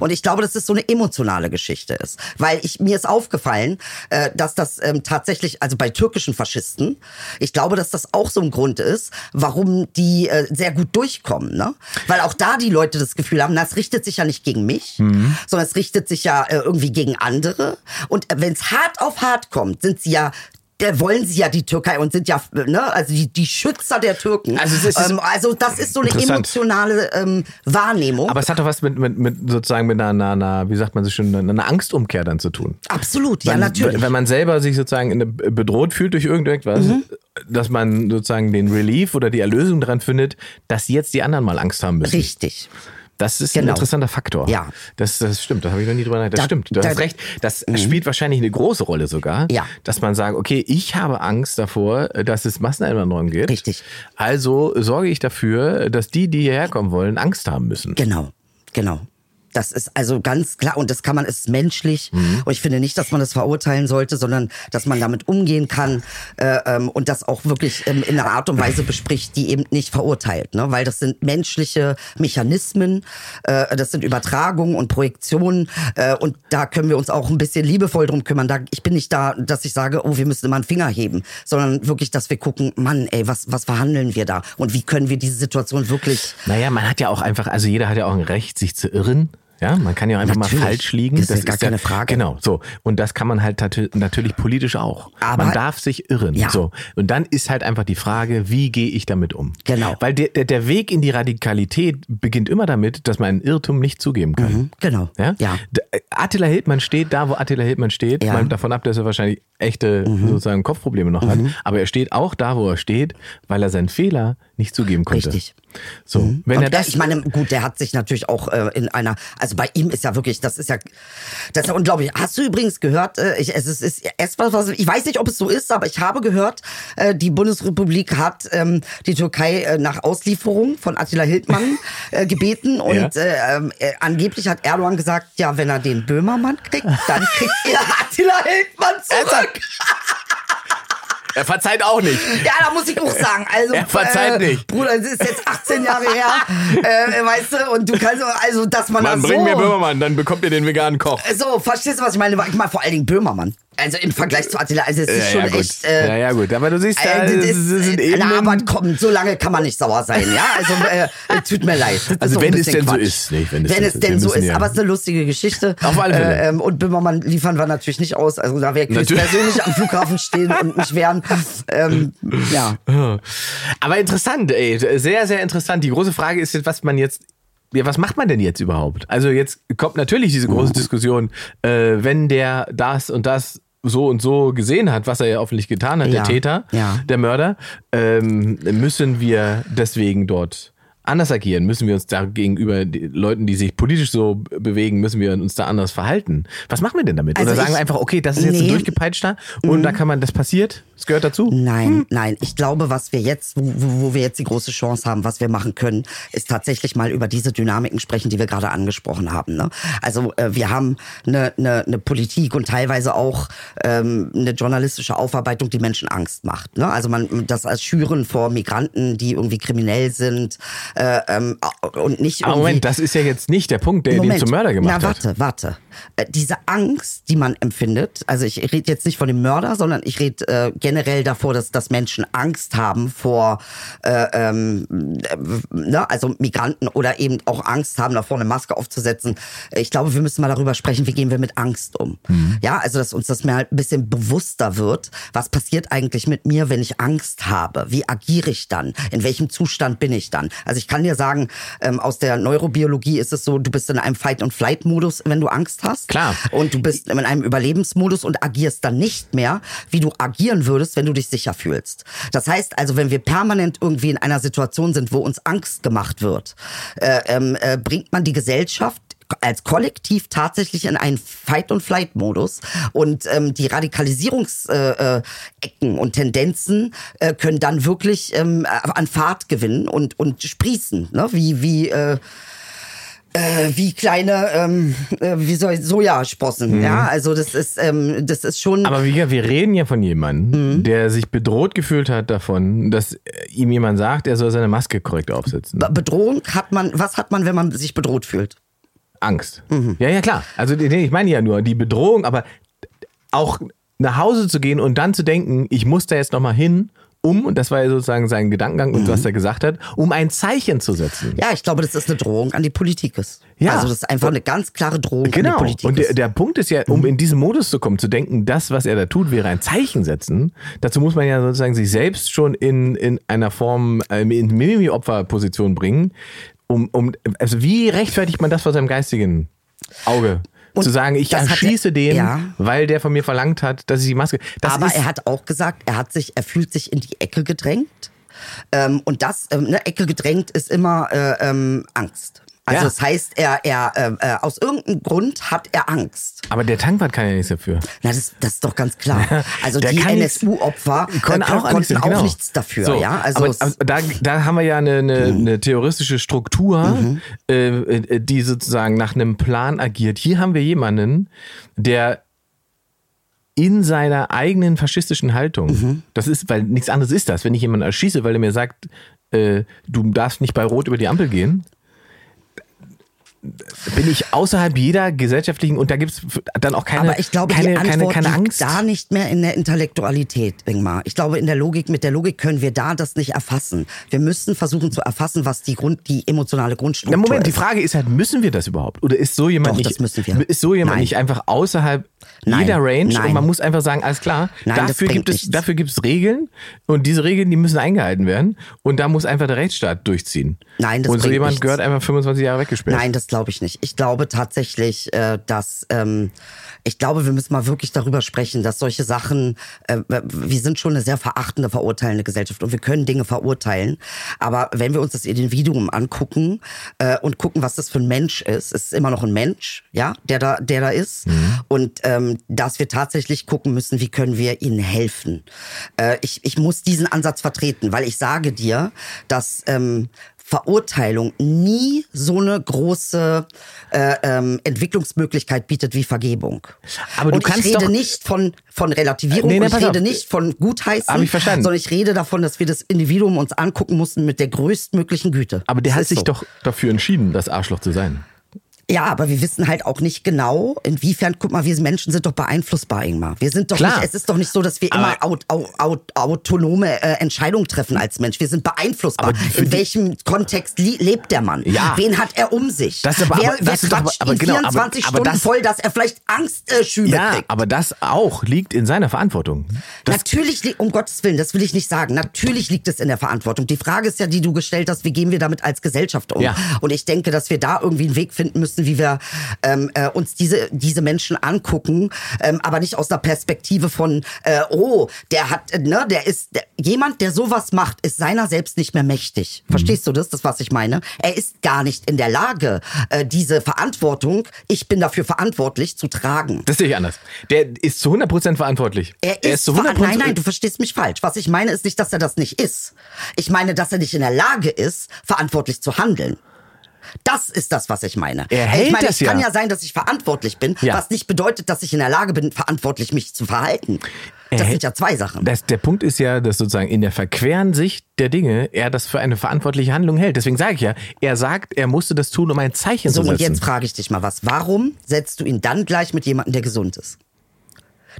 Und ich glaube, dass das so eine emotionale Geschichte ist. Weil ich, mir ist aufgefallen, äh, dass das ähm, tatsächlich, also bei türkischen Faschisten, ich glaube, dass das auch so ein Grund ist, warum die äh, sehr gut durchkommen. Ne? Weil auch da die Leute das Gefühl haben, na, es richtet sich ja nicht gegen mich, sondern es richtet sich ja äh, irgendwie gegen andere. Und wenn es hart auf hart kommt, sind sie ja der wollen sie ja die Türkei und sind ja, ne, also die, die Schützer der Türken. Also ist- ähm, also das ist so eine emotionale ähm, Wahrnehmung. Aber es hat doch was mit, mit, mit sozusagen mit einer, einer, wie sagt man so schön, einer Angstumkehr dann zu tun. Absolut, ja, Wenn- natürlich. Wenn man selber sich sozusagen bedroht fühlt durch irgendetwas, Mhm. dass man sozusagen den Relief oder die Erlösung daran findet, dass jetzt die anderen mal Angst haben müssen. Richtig. Das ist ein Genau. interessanter Faktor. Ja. Das, das stimmt, da habe ich noch nie drüber nachgedacht. Das Da- stimmt, du da- hast recht. Das spielt wahrscheinlich eine große Rolle sogar. Ja. Dass man sagt, okay, ich habe Angst davor, dass es Masseneinwanderung gibt. Richtig. Also sorge ich dafür, dass die, die hierher kommen wollen, Angst haben müssen. Genau, genau. Das ist also ganz klar und das kann man, es ist menschlich und ich finde nicht, dass man das verurteilen sollte, sondern dass man damit umgehen kann äh, ähm, und das auch wirklich ähm, in einer Art und Weise bespricht, die eben nicht verurteilt, ne? weil das sind menschliche Mechanismen, äh, das sind Übertragungen und Projektionen äh, und da können wir uns auch ein bisschen liebevoll drum kümmern. Da, ich bin nicht da, dass ich sage, oh, wir müssen immer einen Finger heben, sondern wirklich, dass wir gucken, Mann, ey, was, was verhandeln wir da und wie können wir diese Situation wirklich Naja, man hat ja auch einfach, also jeder hat ja auch ein Recht, sich zu irren. Ja, man kann ja einfach Natürlich. mal falsch liegen. Das ist ja gar keine Frage. Genau, so. Und das kann man halt natürlich politisch auch. Aber- man darf sich irren. Ja. So. Und dann ist halt einfach die Frage, wie gehe ich damit um? Genau. Weil der, der, der Weg in die Radikalität beginnt immer damit, dass man einen Irrtum nicht zugeben kann. genau. Ja? Ja. Äh, Attila Hildmann steht da, wo Attila Hildmann steht. Ja. Mhm. Mal davon ab, dass er wahrscheinlich echte sozusagen Kopfprobleme noch hat. Aber er steht auch da, wo er steht, weil er seinen Fehler nicht zugeben konnte. Richtig. So, wenn Und er das, ich meine, gut, der hat sich natürlich auch äh, in einer, also bei ihm ist ja wirklich, das ist ja, das ist ja unglaublich. Hast du übrigens gehört, äh, ich, es ist, ist etwas, was, ich weiß nicht, ob es so ist, aber ich habe gehört, äh, die Bundesrepublik hat ähm, die Türkei äh, nach Auslieferung von Attila Hildmann *laughs* äh, gebeten und Ja. äh, ähm, äh, angeblich hat Erdogan gesagt, ja, wenn er den Böhmermann kriegt, dann kriegt *laughs* ihr Attila Hildmann zurück. *laughs* er verzeiht auch nicht. Ja, da muss ich auch sagen. Also, Er verzeiht nicht. Bruder, es ist jetzt 18 Jahre her, äh, weißt du, und du kannst, also, dass man Mann, da bring so... mir Böhmermann, dann bekommt ihr den veganen Koch. So, verstehst du, was ich meine? Ich meine vor allen Dingen Böhmermann. Also im Vergleich zu Attila, also es ist schon ja, echt... Äh, ja, ja, gut. Aber du siehst, da äh, das es ist, sind äh, na, aber Ebenen. komm, so lange kann man nicht sauer sein, ja? Also, äh, *laughs* äh, tut mir leid. Das Also wenn es denn so Quatsch. ist, nicht? Wenn es Wenn so es denn so ist, ja- aber es ist eine lustige Geschichte. Auf alle Fälle. Äh, ähm, und Böhmermann liefern wir natürlich nicht aus. Also da werde ich persönlich am Flughafen stehen und mich wehren. Ähm, ja. *laughs* Aber interessant, ey. Sehr, sehr interessant. Die große Frage ist jetzt, was man jetzt. Ja, was macht man denn jetzt überhaupt? Also jetzt kommt natürlich diese große Diskussion, äh, wenn der das und das so und so gesehen hat, was er ja offensichtlich getan hat, Ja, der Täter, ja. der Mörder, ähm, müssen wir deswegen dort anders agieren? Müssen wir uns da gegenüber die Leuten, die sich politisch so bewegen, müssen wir uns da anders verhalten? Was machen wir denn damit? Also Oder sagen ich- wir einfach, okay, das ist jetzt ein Nee. Durchgepeitschter und da kann man, das passiert, das gehört dazu? Nein, nein. Ich glaube, was wir jetzt, wo, wo wo wir jetzt die große Chance haben, was wir machen können, ist tatsächlich mal über diese Dynamiken sprechen, die wir gerade angesprochen haben. Ne? Also äh, wir haben eine, eine, eine Politik und teilweise auch ähm, eine journalistische Aufarbeitung, die Menschen Angst macht. Ne? Also man das als Schüren vor Migranten, die irgendwie kriminell sind äh, ähm, und nicht Aber irgendwie Moment, das ist ja jetzt nicht der Punkt, der ihn zum Mörder gemacht Na, hat. warte, warte. Äh, diese Angst, die man empfindet, also ich rede jetzt nicht von dem Mörder, sondern ich rede äh, generell davor, dass, dass Menschen Angst haben vor, äh, ähm, äh, ne, also Migranten oder eben auch Angst haben, davor eine Maske aufzusetzen. Ich glaube, wir müssen mal darüber sprechen, wie gehen wir mit Angst um. Mhm. Ja, also dass uns das mal ein bisschen bewusster wird, was passiert eigentlich mit mir, wenn ich Angst habe? Wie agiere ich dann? In welchem Zustand bin ich dann? Also ich kann dir sagen, ähm, aus der Neurobiologie ist es so, du bist in einem Fight-and-Flight-Modus, wenn du Angst hast. Klar. Und du bist in einem Überlebensmodus und agierst dann nicht mehr, wie du agieren würdest, wenn du dich sicher fühlst. Das heißt also, wenn wir permanent irgendwie in einer Situation sind, wo uns Angst gemacht wird, äh, ähm, äh, bringt man die Gesellschaft als Kollektiv tatsächlich in einen Fight-and-Flight-Modus und ähm, die Radikalisierungsecken äh, äh, und Tendenzen äh, können dann wirklich ähm, an Fahrt gewinnen und und sprießen, ne? wie wie äh, äh, wie kleine ähm, äh, wie soll ich, Sojasprossen. Ja, also das ist ähm, das ist schon Aber wir, wir reden ja von jemandem, Mhm. der sich bedroht gefühlt hat davon, dass ihm jemand sagt, er soll seine Maske korrekt aufsetzen. Be- Bedrohung hat man. Was hat man, wenn man sich bedroht fühlt? Angst. Mhm. Ja, ja, klar. Also ich meine ja nur die Bedrohung, aber auch nach Hause zu gehen und dann zu denken, ich muss da jetzt nochmal hin, um, und das war ja sozusagen sein Gedankengang und Mhm. was er gesagt hat, um ein Zeichen zu setzen. Ja, ich glaube, das ist eine Drohung an die Politik. Ist. Ja. Also das ist einfach eine ganz klare Drohung an die Genau. Politik. Und der, der Punkt ist ja, um in diesen Modus zu kommen, zu denken, das, was er da tut, wäre ein Zeichen setzen. Dazu muss man ja sozusagen sich selbst schon in, in einer Form, äh, in Mimimi-Opferposition bringen. Um, um, also wie rechtfertigt man das vor seinem geistigen Auge? Und zu sagen, ich erschieße er- den, ja. weil der von mir verlangt hat, dass ich die Maske. Das Aber er hat auch gesagt, er hat sich, er fühlt sich in die Ecke gedrängt. Ähm, und das, ähm, eine Ecke gedrängt ist immer äh, ähm, Angst. Also Ja. das heißt, er, er äh, äh, aus irgendeinem Grund hat er Angst. aber der Tankwart kann ja nichts dafür. Na, das, das ist doch ganz klar. *laughs* Also Der die NSU-Opfer äh, Können auch, konnten nichts, auch genau. nichts dafür. So, ja, also aber, aber da, da haben wir ja eine, eine, eine terroristische Struktur, Mhm. äh, äh, die sozusagen nach einem Plan agiert. Hier haben wir jemanden, der in seiner eigenen faschistischen Haltung, Mhm. das ist, weil nichts anderes ist das, wenn ich jemanden erschieße, weil er mir sagt, äh, du darfst nicht bei Rot über die Ampel gehen, bin ich außerhalb jeder gesellschaftlichen und da gibt es dann auch keine, aber ich glaube, keine, die keine, keine liegt Angst. da nicht mehr in der Intellektualität, Ingmar. Ich glaube, in der Logik, mit der Logik können wir da das nicht erfassen. Wir müssen versuchen zu erfassen, was die Grund, die emotionale Grundstruktur Na Moment, die. Frage ist halt, müssen wir das überhaupt? Oder ist so jemand Doch, nicht, ist so jemand Nein. nicht einfach außerhalb Nein. jeder Range Nein. und man muss einfach sagen, alles klar, Nein, dafür gibt es, nichts. dafür gibt es Regeln und diese Regeln, die müssen eingehalten werden und da muss einfach der Rechtsstaat durchziehen. Nein, das Und so jemand nichts. gehört einfach 25 Jahre weggesperrt. Nein, das glaube ich nicht. Ich glaube tatsächlich, äh, dass ähm, ich glaube, wir müssen mal wirklich darüber sprechen, dass solche Sachen, äh, wir sind schon eine sehr verachtende, verurteilende Gesellschaft und wir können Dinge verurteilen. Aber wenn wir uns das Individuum angucken äh, und gucken, was das für ein Mensch ist, ist immer noch ein Mensch, ja, der da, der da ist. Mhm. Und ähm, dass wir tatsächlich gucken müssen, wie können wir ihnen helfen. Äh, ich, ich muss diesen Ansatz vertreten, weil ich sage dir, dass ähm, Verurteilung nie so eine große äh, ähm, Entwicklungsmöglichkeit bietet wie Vergebung. Aber du Und kannst ich rede doch- nicht von, von Relativierung, Nee, nee, ich rede auf. nicht von Gutheißen, ich sondern ich rede davon, dass wir das Individuum uns angucken mussten mit der größtmöglichen Güte. Aber der Das hat sich so. doch dafür entschieden, das Arschloch zu sein. Ja, aber wir wissen halt auch nicht genau, inwiefern, guck mal, wir Menschen sind doch beeinflussbar, Ingmar. Wir sind doch Klar. nicht, es ist doch nicht so, dass wir immer Aber- aut, aut, aut, autonome äh, Entscheidungen treffen als Mensch. Wir sind beeinflussbar. In welchem Kontext lebt der Mann? Ja. Wen hat er um sich? Das aber- wer aber- wer das aber- quatscht aber genau, aber- 24 aber Stunden das- voll, dass er vielleicht Angstschübe äh, Ja, kriegt? aber das auch liegt in seiner Verantwortung. Das, Natürlich, li- um Gottes Willen, das will ich nicht sagen. Natürlich liegt es in der Verantwortung. Die Frage ist ja, die du gestellt hast, wie gehen wir damit als Gesellschaft um? Ja. Und ich denke, dass wir da irgendwie einen Weg finden müssen, wie wir ähm, äh, uns diese, diese Menschen angucken, ähm, aber nicht aus einer Perspektive von, äh, oh, der hat, äh, ne, der ist, der, jemand, der sowas macht, ist seiner selbst nicht mehr mächtig. Mhm. Verstehst du das, das, was ich meine? Er ist gar nicht in der Lage, äh, diese Verantwortung, ich bin dafür verantwortlich, zu tragen. das sehe ich anders. Der ist zu 100% verantwortlich. Er ist, zu ver- 100% nein, nein, du verstehst mich falsch. Was ich meine ist nicht, dass er das nicht ist. Ich meine, dass er nicht in der Lage ist, verantwortlich zu handeln. Das ist das, was ich meine. Er hält ich meine, es kann ja. ja sein, dass ich verantwortlich bin, Ja. was nicht bedeutet, dass ich in der Lage bin, verantwortlich mich zu verhalten. Das Er sind hält- ja zwei Sachen. Das, der Punkt ist ja, dass sozusagen in der verqueren Sicht der Dinge er das für eine verantwortliche Handlung hält. Deswegen sage ich ja, er sagt, er musste das tun, um ein Zeichen So, zu und setzen. jetzt frage ich dich mal was. Warum setzt du ihn dann gleich mit jemandem, der gesund ist?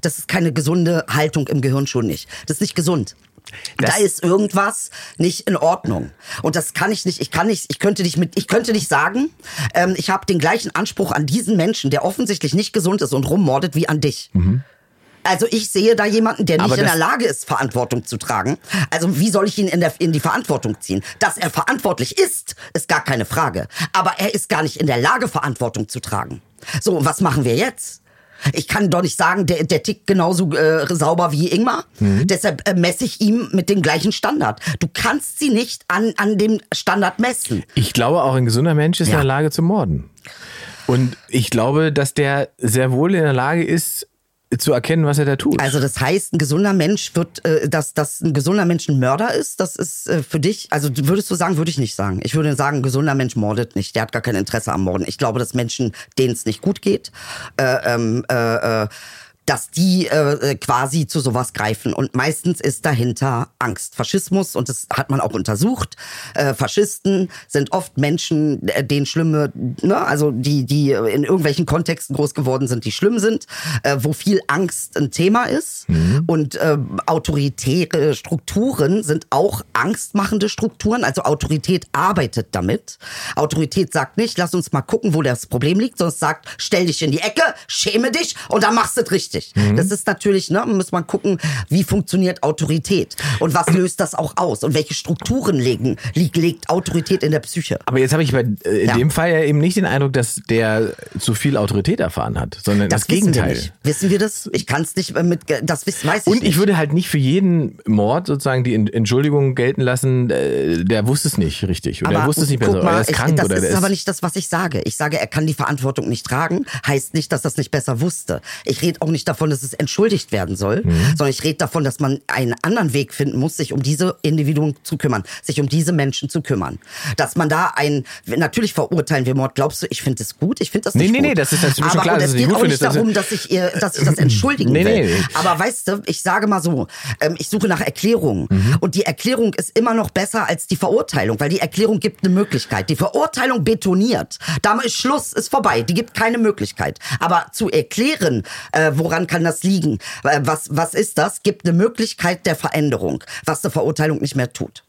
Das ist keine gesunde Haltung im Gehirn schon nicht. Das ist nicht gesund. Das- da ist irgendwas nicht in Ordnung. Und das kann ich nicht, ich kann nicht, ich könnte nicht mit, ich könnte nicht sagen, ähm, ich habe den gleichen Anspruch an diesen Menschen, der offensichtlich nicht gesund ist und rummordet, wie an dich. Also ich sehe da jemanden, der nicht Mhm. In der Lage ist, Verantwortung zu tragen. Also wie soll ich ihn in, der, in die Verantwortung ziehen? Dass er verantwortlich ist, ist gar keine Frage. Aber er ist gar nicht in der Lage, Verantwortung zu tragen. So, was machen wir jetzt? Ich kann doch nicht sagen, der, der tickt genauso äh, sauber wie Ingmar. Mhm. Deshalb äh, messe ich ihm mit dem gleichen Standard. Du kannst sie nicht an, an dem Standard messen. Ich glaube, auch ein gesunder Mensch ist Ja. in der Lage zu morden. Und ich glaube, dass der sehr wohl in der Lage ist, zu erkennen, was er da tut. Also das heißt, ein gesunder Mensch wird, äh, dass, dass ein gesunder Mensch ein Mörder ist, das ist äh, für dich, also würdest du sagen, würde ich nicht sagen. Ich würde sagen, ein gesunder Mensch mordet nicht, der hat gar kein Interesse am Morden. Ich glaube, dass Menschen, denen es nicht gut geht, äh, ähm, äh, äh, dass die äh, quasi zu sowas greifen. Und meistens ist dahinter Angst. Faschismus, und das hat man auch untersucht, äh, Faschisten sind oft Menschen, äh, denen schlimme, ne, also die, die in irgendwelchen Kontexten groß geworden sind, die schlimm sind, äh, wo viel Angst ein Thema ist. Und äh, autoritäre Strukturen sind auch angstmachende Strukturen. Also Autorität arbeitet damit. Autorität sagt nicht, lass uns mal gucken, wo das Problem liegt, sondern es sagt, stell dich in die Ecke, schäme dich und dann machst du es richtig. Das ist natürlich, ne, muss man gucken, wie funktioniert Autorität und was löst das auch aus und welche Strukturen legen, legt Autorität in der Psyche. Aber jetzt habe ich bei, äh, in Ja. dem Fall ja eben nicht den Eindruck, dass der zu viel Autorität erfahren hat, sondern das, wissen Gegenteil. Wir nicht. Wissen wir das? Ich kann es nicht äh, mit, das wiss- weiß ich Und nicht. ich würde halt nicht für jeden Mord sozusagen die En- Entschuldigung gelten lassen, äh, der wusste es nicht richtig oder er wusste es nicht besser guck oder mal, er ist ich- krank das oder ist der aber nicht das, was ich sage. Ich sage, er kann die Verantwortung nicht tragen, heißt nicht, dass das nicht besser wusste. Ich rede auch nicht davon, dass es entschuldigt werden soll, Mhm. sondern ich rede davon, dass man einen anderen Weg finden muss, sich um diese Individuen zu kümmern, sich um diese Menschen zu kümmern. Dass man da ein, natürlich verurteilen wir Mord. Glaubst du, ich finde es gut? Ich finde das Nee, nicht nee, gut. nee, das ist- das ist mir schon aber klar, und dass es geht auch nicht darum, dass ich, ihr, dass ich das *clears throat* entschuldigen Nee, will. nee. Aber weißt du, ich sage mal so, ähm, ich suche nach Erklärungen. Mhm. Und die Erklärung ist immer noch besser als die Verurteilung, weil die Erklärung gibt eine Möglichkeit. Die Verurteilung betoniert. Damit ist Schluss, ist vorbei. Die gibt keine Möglichkeit. Aber zu erklären, äh, woran kann das liegen, äh, was, was ist das, gibt eine Möglichkeit der Veränderung, was eine Verurteilung nicht mehr tut.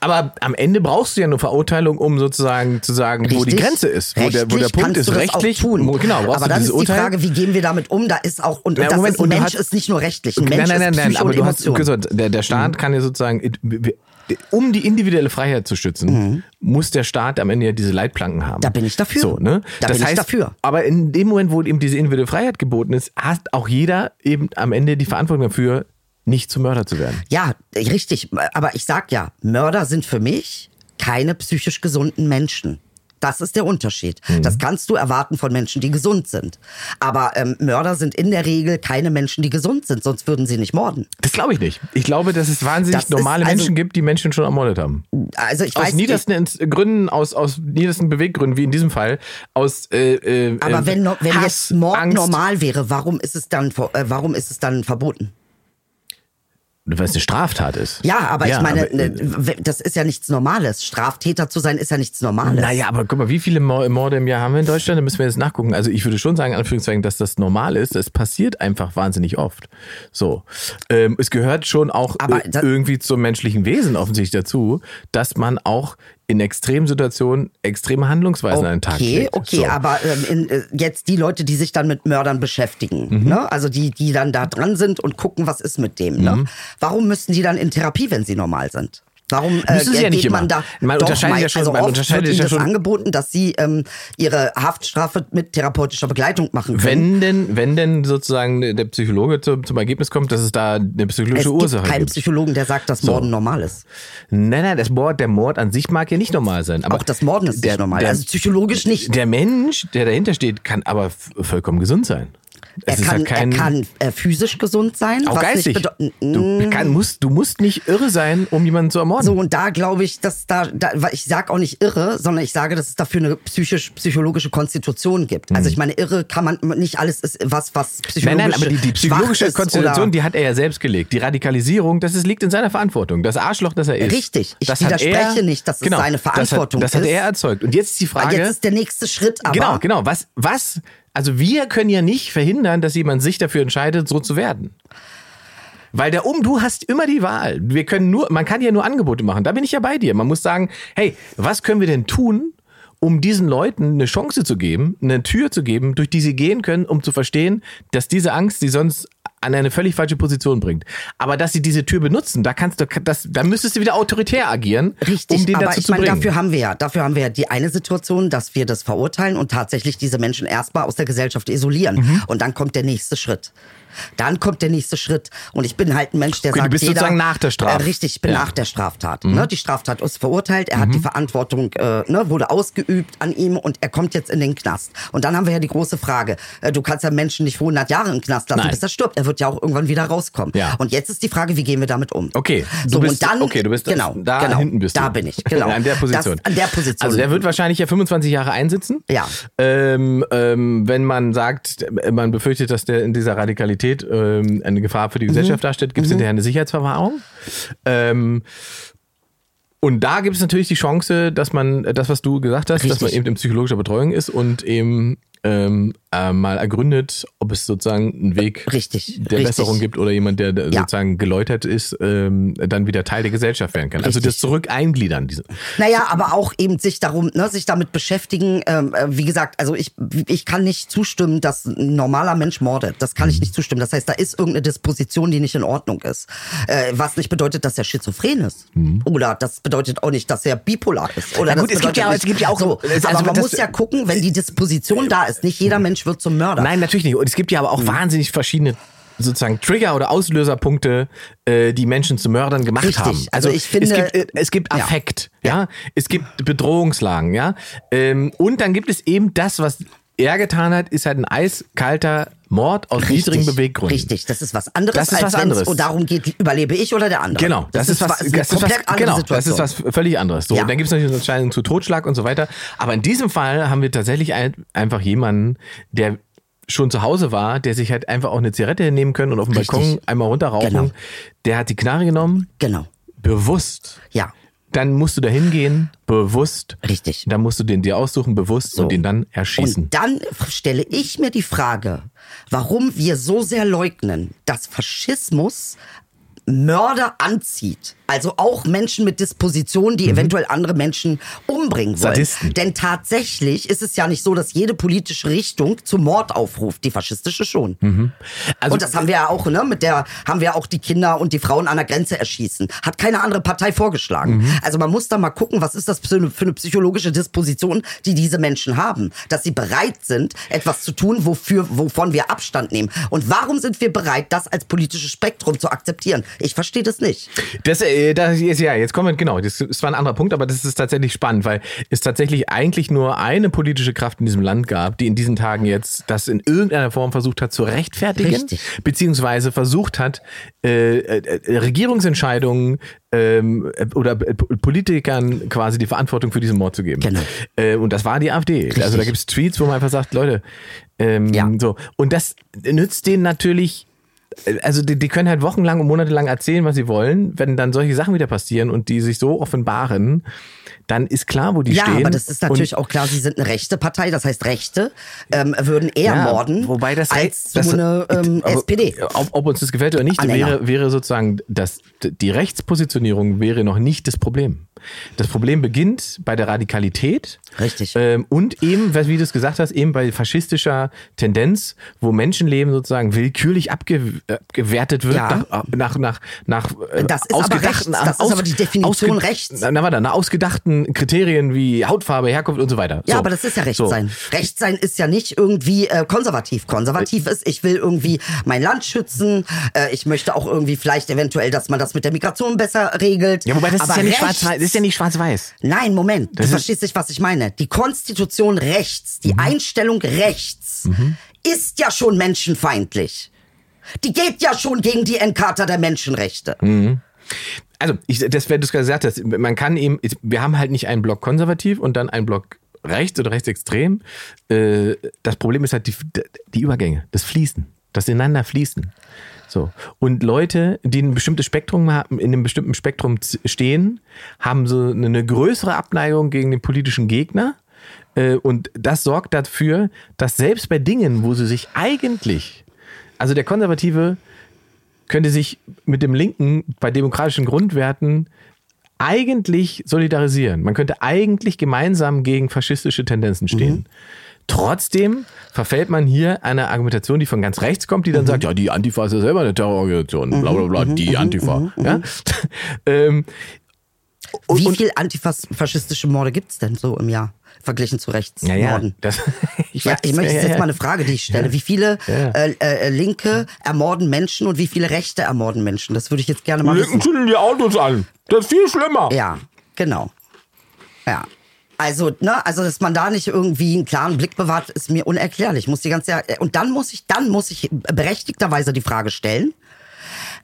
Aber am Ende brauchst du ja eine Verurteilung, um sozusagen zu sagen, wo die Richtig? Grenze ist, wo der, wo der Punkt ist. Rechtlich, auch tun. Genau, Aber dann ist die. Frage, wie gehen wir damit um? Da ist auch und Na, das Moment, ist, ein Mensch hast- ist nicht nur rechtlich, ein Mensch nein, nein, nein, ist nein, Psyche aber du hast Emotion. gesagt, der, der Staat kann ja sozusagen, um die individuelle Freiheit zu schützen, muss der Staat am Ende ja diese Leitplanken haben. Mhm. Da bin ich dafür. So, ne? Da das bin ich heißt, dafür. Aber in dem Moment, wo eben diese individuelle Freiheit geboten ist, hat auch jeder eben am Ende die Verantwortung dafür, nicht zum Mörder zu werden. Ja, richtig. Aber ich sag ja, Mörder sind für mich keine psychisch gesunden Menschen. Das ist der Unterschied. Mhm. Das kannst du erwarten von Menschen, die gesund sind. Aber ähm, Mörder sind in der Regel keine Menschen, die gesund sind, sonst würden sie nicht morden. Das glaube ich nicht. Ich glaube, dass es wahnsinnig Das normale also- Menschen gibt, die Menschen schon ermordet haben. Also ich aus weiß niedersten Ins- Gründen, aus, aus niedersten Beweggründen, wie in diesem Fall, aus äh, äh, aber äh, wenn, wenn Hass, jetzt Mord Angst, normal wäre, warum ist es dann äh, warum ist es dann verboten? Weil es eine Straftat ist. Ja, aber Ja, ich meine, aber, äh, ne, w- das ist ja nichts Normales. Straftäter zu sein ist ja nichts Normales. Naja, aber guck mal, wie viele Mor- Morde im Jahr haben wir in Deutschland? Da müssen wir jetzt nachgucken. Also ich würde schon sagen, in Anführungszeichen, dass das normal ist. Es passiert einfach wahnsinnig oft. So. Ähm, es gehört schon auch Aber äh, da- irgendwie zum menschlichen Wesen offensichtlich dazu, dass man auch in extremen Situationen extreme Handlungsweisen an den Tag Okay, legt. okay, so. aber ähm, in, äh, jetzt die Leute, die sich dann mit Mördern beschäftigen, Mhm. ne? also die, die dann da dran sind und gucken, was ist mit dem. Mhm. Ne? Warum müssen die dann in Therapie, wenn sie normal sind? Warum äh, Müssen sie ja nicht man immer. da? Man Doch, unterscheidet ja schon- also man oft unterscheidet wird ja das schon- angeboten, dass sie ähm, ihre Haftstrafe mit therapeutischer Begleitung machen können. Wenn denn, wenn denn sozusagen der Psychologe zum, zum Ergebnis kommt, dass es da eine es psychologische gibt Ursache keinen gibt. Psychologen, der sagt, dass Morden normal ist. Nein, nein, das Mord, der Mord an sich mag ja nicht normal sein. Aber Auch das Morden ist der, nicht normal. Der, also psychologisch nicht. der Mensch, der dahinter steht, kann aber vollkommen gesund sein. Er Es ist kann, halt kein, er kann äh, physisch gesund sein. auch was geistig. Du, kann, musst, du musst nicht irre sein, um jemanden zu ermorden. So, und da glaube ich, dass da, da, ich sag auch nicht irre, sondern ich sage, dass es dafür eine psychisch-psychologische Konstitution gibt. Also ich meine, irre kann man, nicht alles ist was, was psychologisch Mhm. Nein, nein, aber die, die psychologische ist Konstitution, die hat er ja selbst gelegt. Die Radikalisierung, das ist, liegt in seiner Verantwortung. Das Arschloch, das er ist. Richtig. Ich das widerspreche er, nicht, dass es genau, seine Verantwortung das hat, Das hat ist. er erzeugt. Und jetzt ist die Frage. Jetzt ist der nächste Schritt, aber. Genau, genau. Was, was, also wir können ja nicht verhindern, dass jemand sich dafür entscheidet, so zu werden. Weil der um, du hast immer die Wahl. Wir können nur, man kann ja nur Angebote machen. Da bin ich ja bei dir. Man muss sagen, hey, was können wir denn tun, um diesen Leuten eine Chance zu geben, eine Tür zu geben, durch die sie gehen können, um zu verstehen, dass diese Angst sie sonst an eine völlig falsche Position bringt. Aber dass sie diese Tür benutzen, da kannst du, das, da müsstest du wieder autoritär agieren, Richtig, um den aber dazu ich zu meine, bringen. dafür haben wir ja, dafür haben wir ja die eine Situation, dass wir das verurteilen und tatsächlich diese Menschen erstmal aus der Gesellschaft isolieren. Mhm. Und dann kommt der nächste Schritt. Dann kommt der nächste Schritt. Und ich bin halt ein Mensch, der Okay, du sagt, bist jeder, sozusagen nach der Straf- Äh, richtig, ich bin Ja. Mhm. nach der Straftat. Ne? Die Straftat ist verurteilt, er hat die Verantwortung, äh, ne, wurde ausgeübt an ihm und er kommt jetzt in den Knast. Und dann haben wir ja die große Frage, äh, du kannst ja Menschen nicht für 100 Jahre im Knast lassen, Nein. bis er stirbt. Er wird ja auch irgendwann wieder rauskommen. Ja. Und jetzt ist die Frage, wie gehen wir damit um? Okay, du so, bist, und dann, okay, du bist genau, da genau, hinten bist du. Da bin ich, genau. *laughs* An der Position. Das, an der Position. Also der wird wahrscheinlich ja 25 Jahre einsitzen. Ja. Ähm, ähm, wenn man sagt, man befürchtet, dass der in dieser Radikalität ähm, eine Gefahr für die Mhm. Gesellschaft darstellt, gibt es hinterher eine Sicherheitsverwahrung. Ähm, und da gibt es natürlich die Chance, dass man das, was du gesagt hast, dass man Richtig. eben in psychologischer Betreuung ist und eben ähm, äh, mal ergründet, ob es sozusagen einen Weg Richtig, der richtig. Besserung gibt oder jemand, der der Ja. sozusagen geläutert ist, ähm, dann wieder Teil der Gesellschaft werden kann. Also Richtig. das zurück eingliedern. Diese. Naja, aber auch eben sich darum, ne, sich damit beschäftigen. Ähm, äh, wie gesagt, also ich, ich kann nicht zustimmen, dass ein normaler Mensch mordet. Das Mhm. kann ich nicht zustimmen. Das heißt, da ist irgendeine Disposition, die nicht in Ordnung ist. Äh, was nicht bedeutet, dass er schizophren ist. Oder das bedeutet auch nicht, dass er bipolar ist. Oder Mhm. Na gut, das es gibt ja- es gibt ja auch- so. es- aber also man muss ja gucken, wenn die Disposition da ist. Nicht jeder Mensch wird zum Mörder. Nein, natürlich nicht. Und es gibt ja aber auch Mhm. wahnsinnig verschiedene sozusagen Trigger oder Auslöserpunkte, äh, die Menschen zu Mördern gemacht Richtig. haben. Also ich finde- es gibt, äh, es gibt Ja. Affekt, ja. es gibt Bedrohungslagen, ja, ähm, und dann gibt es eben das, was er getan hat, ist halt ein eiskalter Mord aus niedrigen Beweggründen. Richtig, das ist was anderes, Das ist als was wenn anderes. es darum geht, überlebe ich oder der andere. Genau, das, ist was, das ist was, komplett andere genau, Situation. das ist was völlig anderes. So, Ja. dann gibt es natürlich eine Entscheidung zu Totschlag und so weiter. Aber in diesem Fall haben wir tatsächlich ein, einfach jemanden, der schon zu Hause war, der sich halt einfach auch eine Zigarette nehmen können und auf dem Richtig. Balkon einmal runterrauchen. Genau. Der hat die Knarre genommen, Genau, bewusst. ja, Dann musst du da hingehen, bewusst. richtig. Dann musst du den dir aussuchen, bewusst und den dann erschießen. Und dann stelle ich mir die Frage, warum wir so sehr leugnen, dass Faschismus Mörder anzieht. Also auch Menschen mit Dispositionen, die eventuell andere Menschen umbringen wollen. Mhm. Sadisten. Denn tatsächlich ist es ja nicht so, dass jede politische Richtung zum Mord aufruft. Die faschistische schon. Also- und das haben wir ja auch, ne? Mit der haben wir auch die Kinder und die Frauen an der Grenze erschießen. Hat keine andere Partei vorgeschlagen. Mhm. Also man muss da mal gucken, was ist das für eine, für eine psychologische Disposition, die diese Menschen haben, dass sie bereit sind, etwas zu tun, wofür, wovon wir Abstand nehmen. Und warum sind wir bereit, das als politisches Spektrum zu akzeptieren? Ich verstehe das nicht. Das, äh, das ist ja, jetzt kommen wir, genau, das ist zwar ein anderer Punkt, aber das ist tatsächlich spannend, weil es tatsächlich eigentlich nur eine politische Kraft in diesem Land gab, die in diesen Tagen jetzt das in irgendeiner Form versucht hat zu rechtfertigen, Richtig. beziehungsweise versucht hat, äh, äh, Regierungsentscheidungen ähm, äh, oder äh, Politikern quasi die Verantwortung für diesen Mord zu geben. Genau. Äh, und das war die AfD. Also da gibt es Tweets, wo man einfach sagt, Leute, ähm, Ja. so. Und das nützt denen natürlich also die, die können halt wochenlang und monatelang erzählen, was sie wollen. Wenn dann solche Sachen wieder passieren und die sich so offenbaren, dann ist klar, wo die ja, stehen. aber das ist natürlich und, auch klar, sie sind eine rechte Partei, das heißt Rechte ähm, würden eher ja, morden wobei das als das, so eine ähm, aber SPD. Ob, ob uns das gefällt oder nicht, Anhänger. wäre, wäre sozusagen, dass die Rechtspositionierung wäre noch nicht das Problem. Das Problem beginnt bei der Radikalität. Richtig. Ähm, und eben, wie du es gesagt hast, eben bei faschistischer Tendenz, wo Menschenleben sozusagen willkürlich abge, abgewertet wird Ja. nach, nach, nach, nach äh, Das ist aber ausgedachten, rechts. Das ist aber die Definition rechts. Na, warte, nach ausgedachten Kriterien wie Hautfarbe, Herkunft und so weiter. Ja, so. aber das ist ja Recht So. sein. Recht sein ist ja nicht irgendwie äh, konservativ. Konservativ ist, ich will irgendwie mein Land schützen. Äh, ich möchte auch irgendwie vielleicht eventuell, dass man das mit der Migration besser regelt. Ja, wobei das aber ist ja nicht rechts- schwarz-weiß. Das ist ja nicht schwarz-weiß. Nein, Moment. Du ist- verstehst nicht, was ich meine. Die Konstitution rechts, die Einstellung rechts ist ja schon menschenfeindlich. Die geht ja schon gegen die Encharta der Menschenrechte. Also, ich, das, wenn du es gerade gesagt hast, man kann eben, wir haben halt nicht einen Block konservativ und dann einen Block rechts oder rechtsextrem. Äh, Das Problem ist halt die, die Übergänge, das Fließen, das ineinander fließen. So. Und Leute, die ein bestimmtes Spektrum haben, in einem bestimmten Spektrum stehen, haben so eine größere Abneigung gegen den politischen Gegner. Äh, Und das sorgt dafür, dass selbst bei Dingen, wo sie sich eigentlich, also der Konservative könnte sich mit dem Linken bei demokratischen Grundwerten eigentlich solidarisieren. Man könnte eigentlich gemeinsam gegen faschistische Tendenzen stehen. Trotzdem verfällt man hier einer Argumentation, die von ganz rechts kommt, die dann sagt, ja, die Antifa ist ja selber eine Terrororganisation, bla bla bla, die Antifa. Ja? *laughs* ähm, und, Wie und, viel antifaschistische Morde gibt's denn so im Jahr? Verglichen zu ja, Rechtsmorden. ja, das, *laughs* ich Ja, weiß, ich möchte ja, jetzt ja. mal eine Frage, die ich stelle. Wie viele Ja. äh, äh, Linke ermorden Menschen und wie viele Rechte ermorden Menschen? Das würde ich jetzt gerne mal wissen. zünden die Autos an. Das ist viel schlimmer. Ja, genau. Ja. Also, ne, also, dass man da nicht irgendwie einen klaren Blick bewahrt, ist mir unerklärlich. Muss die ganze Zeit, und dann muss ich, dann muss ich berechtigterweise die Frage stellen,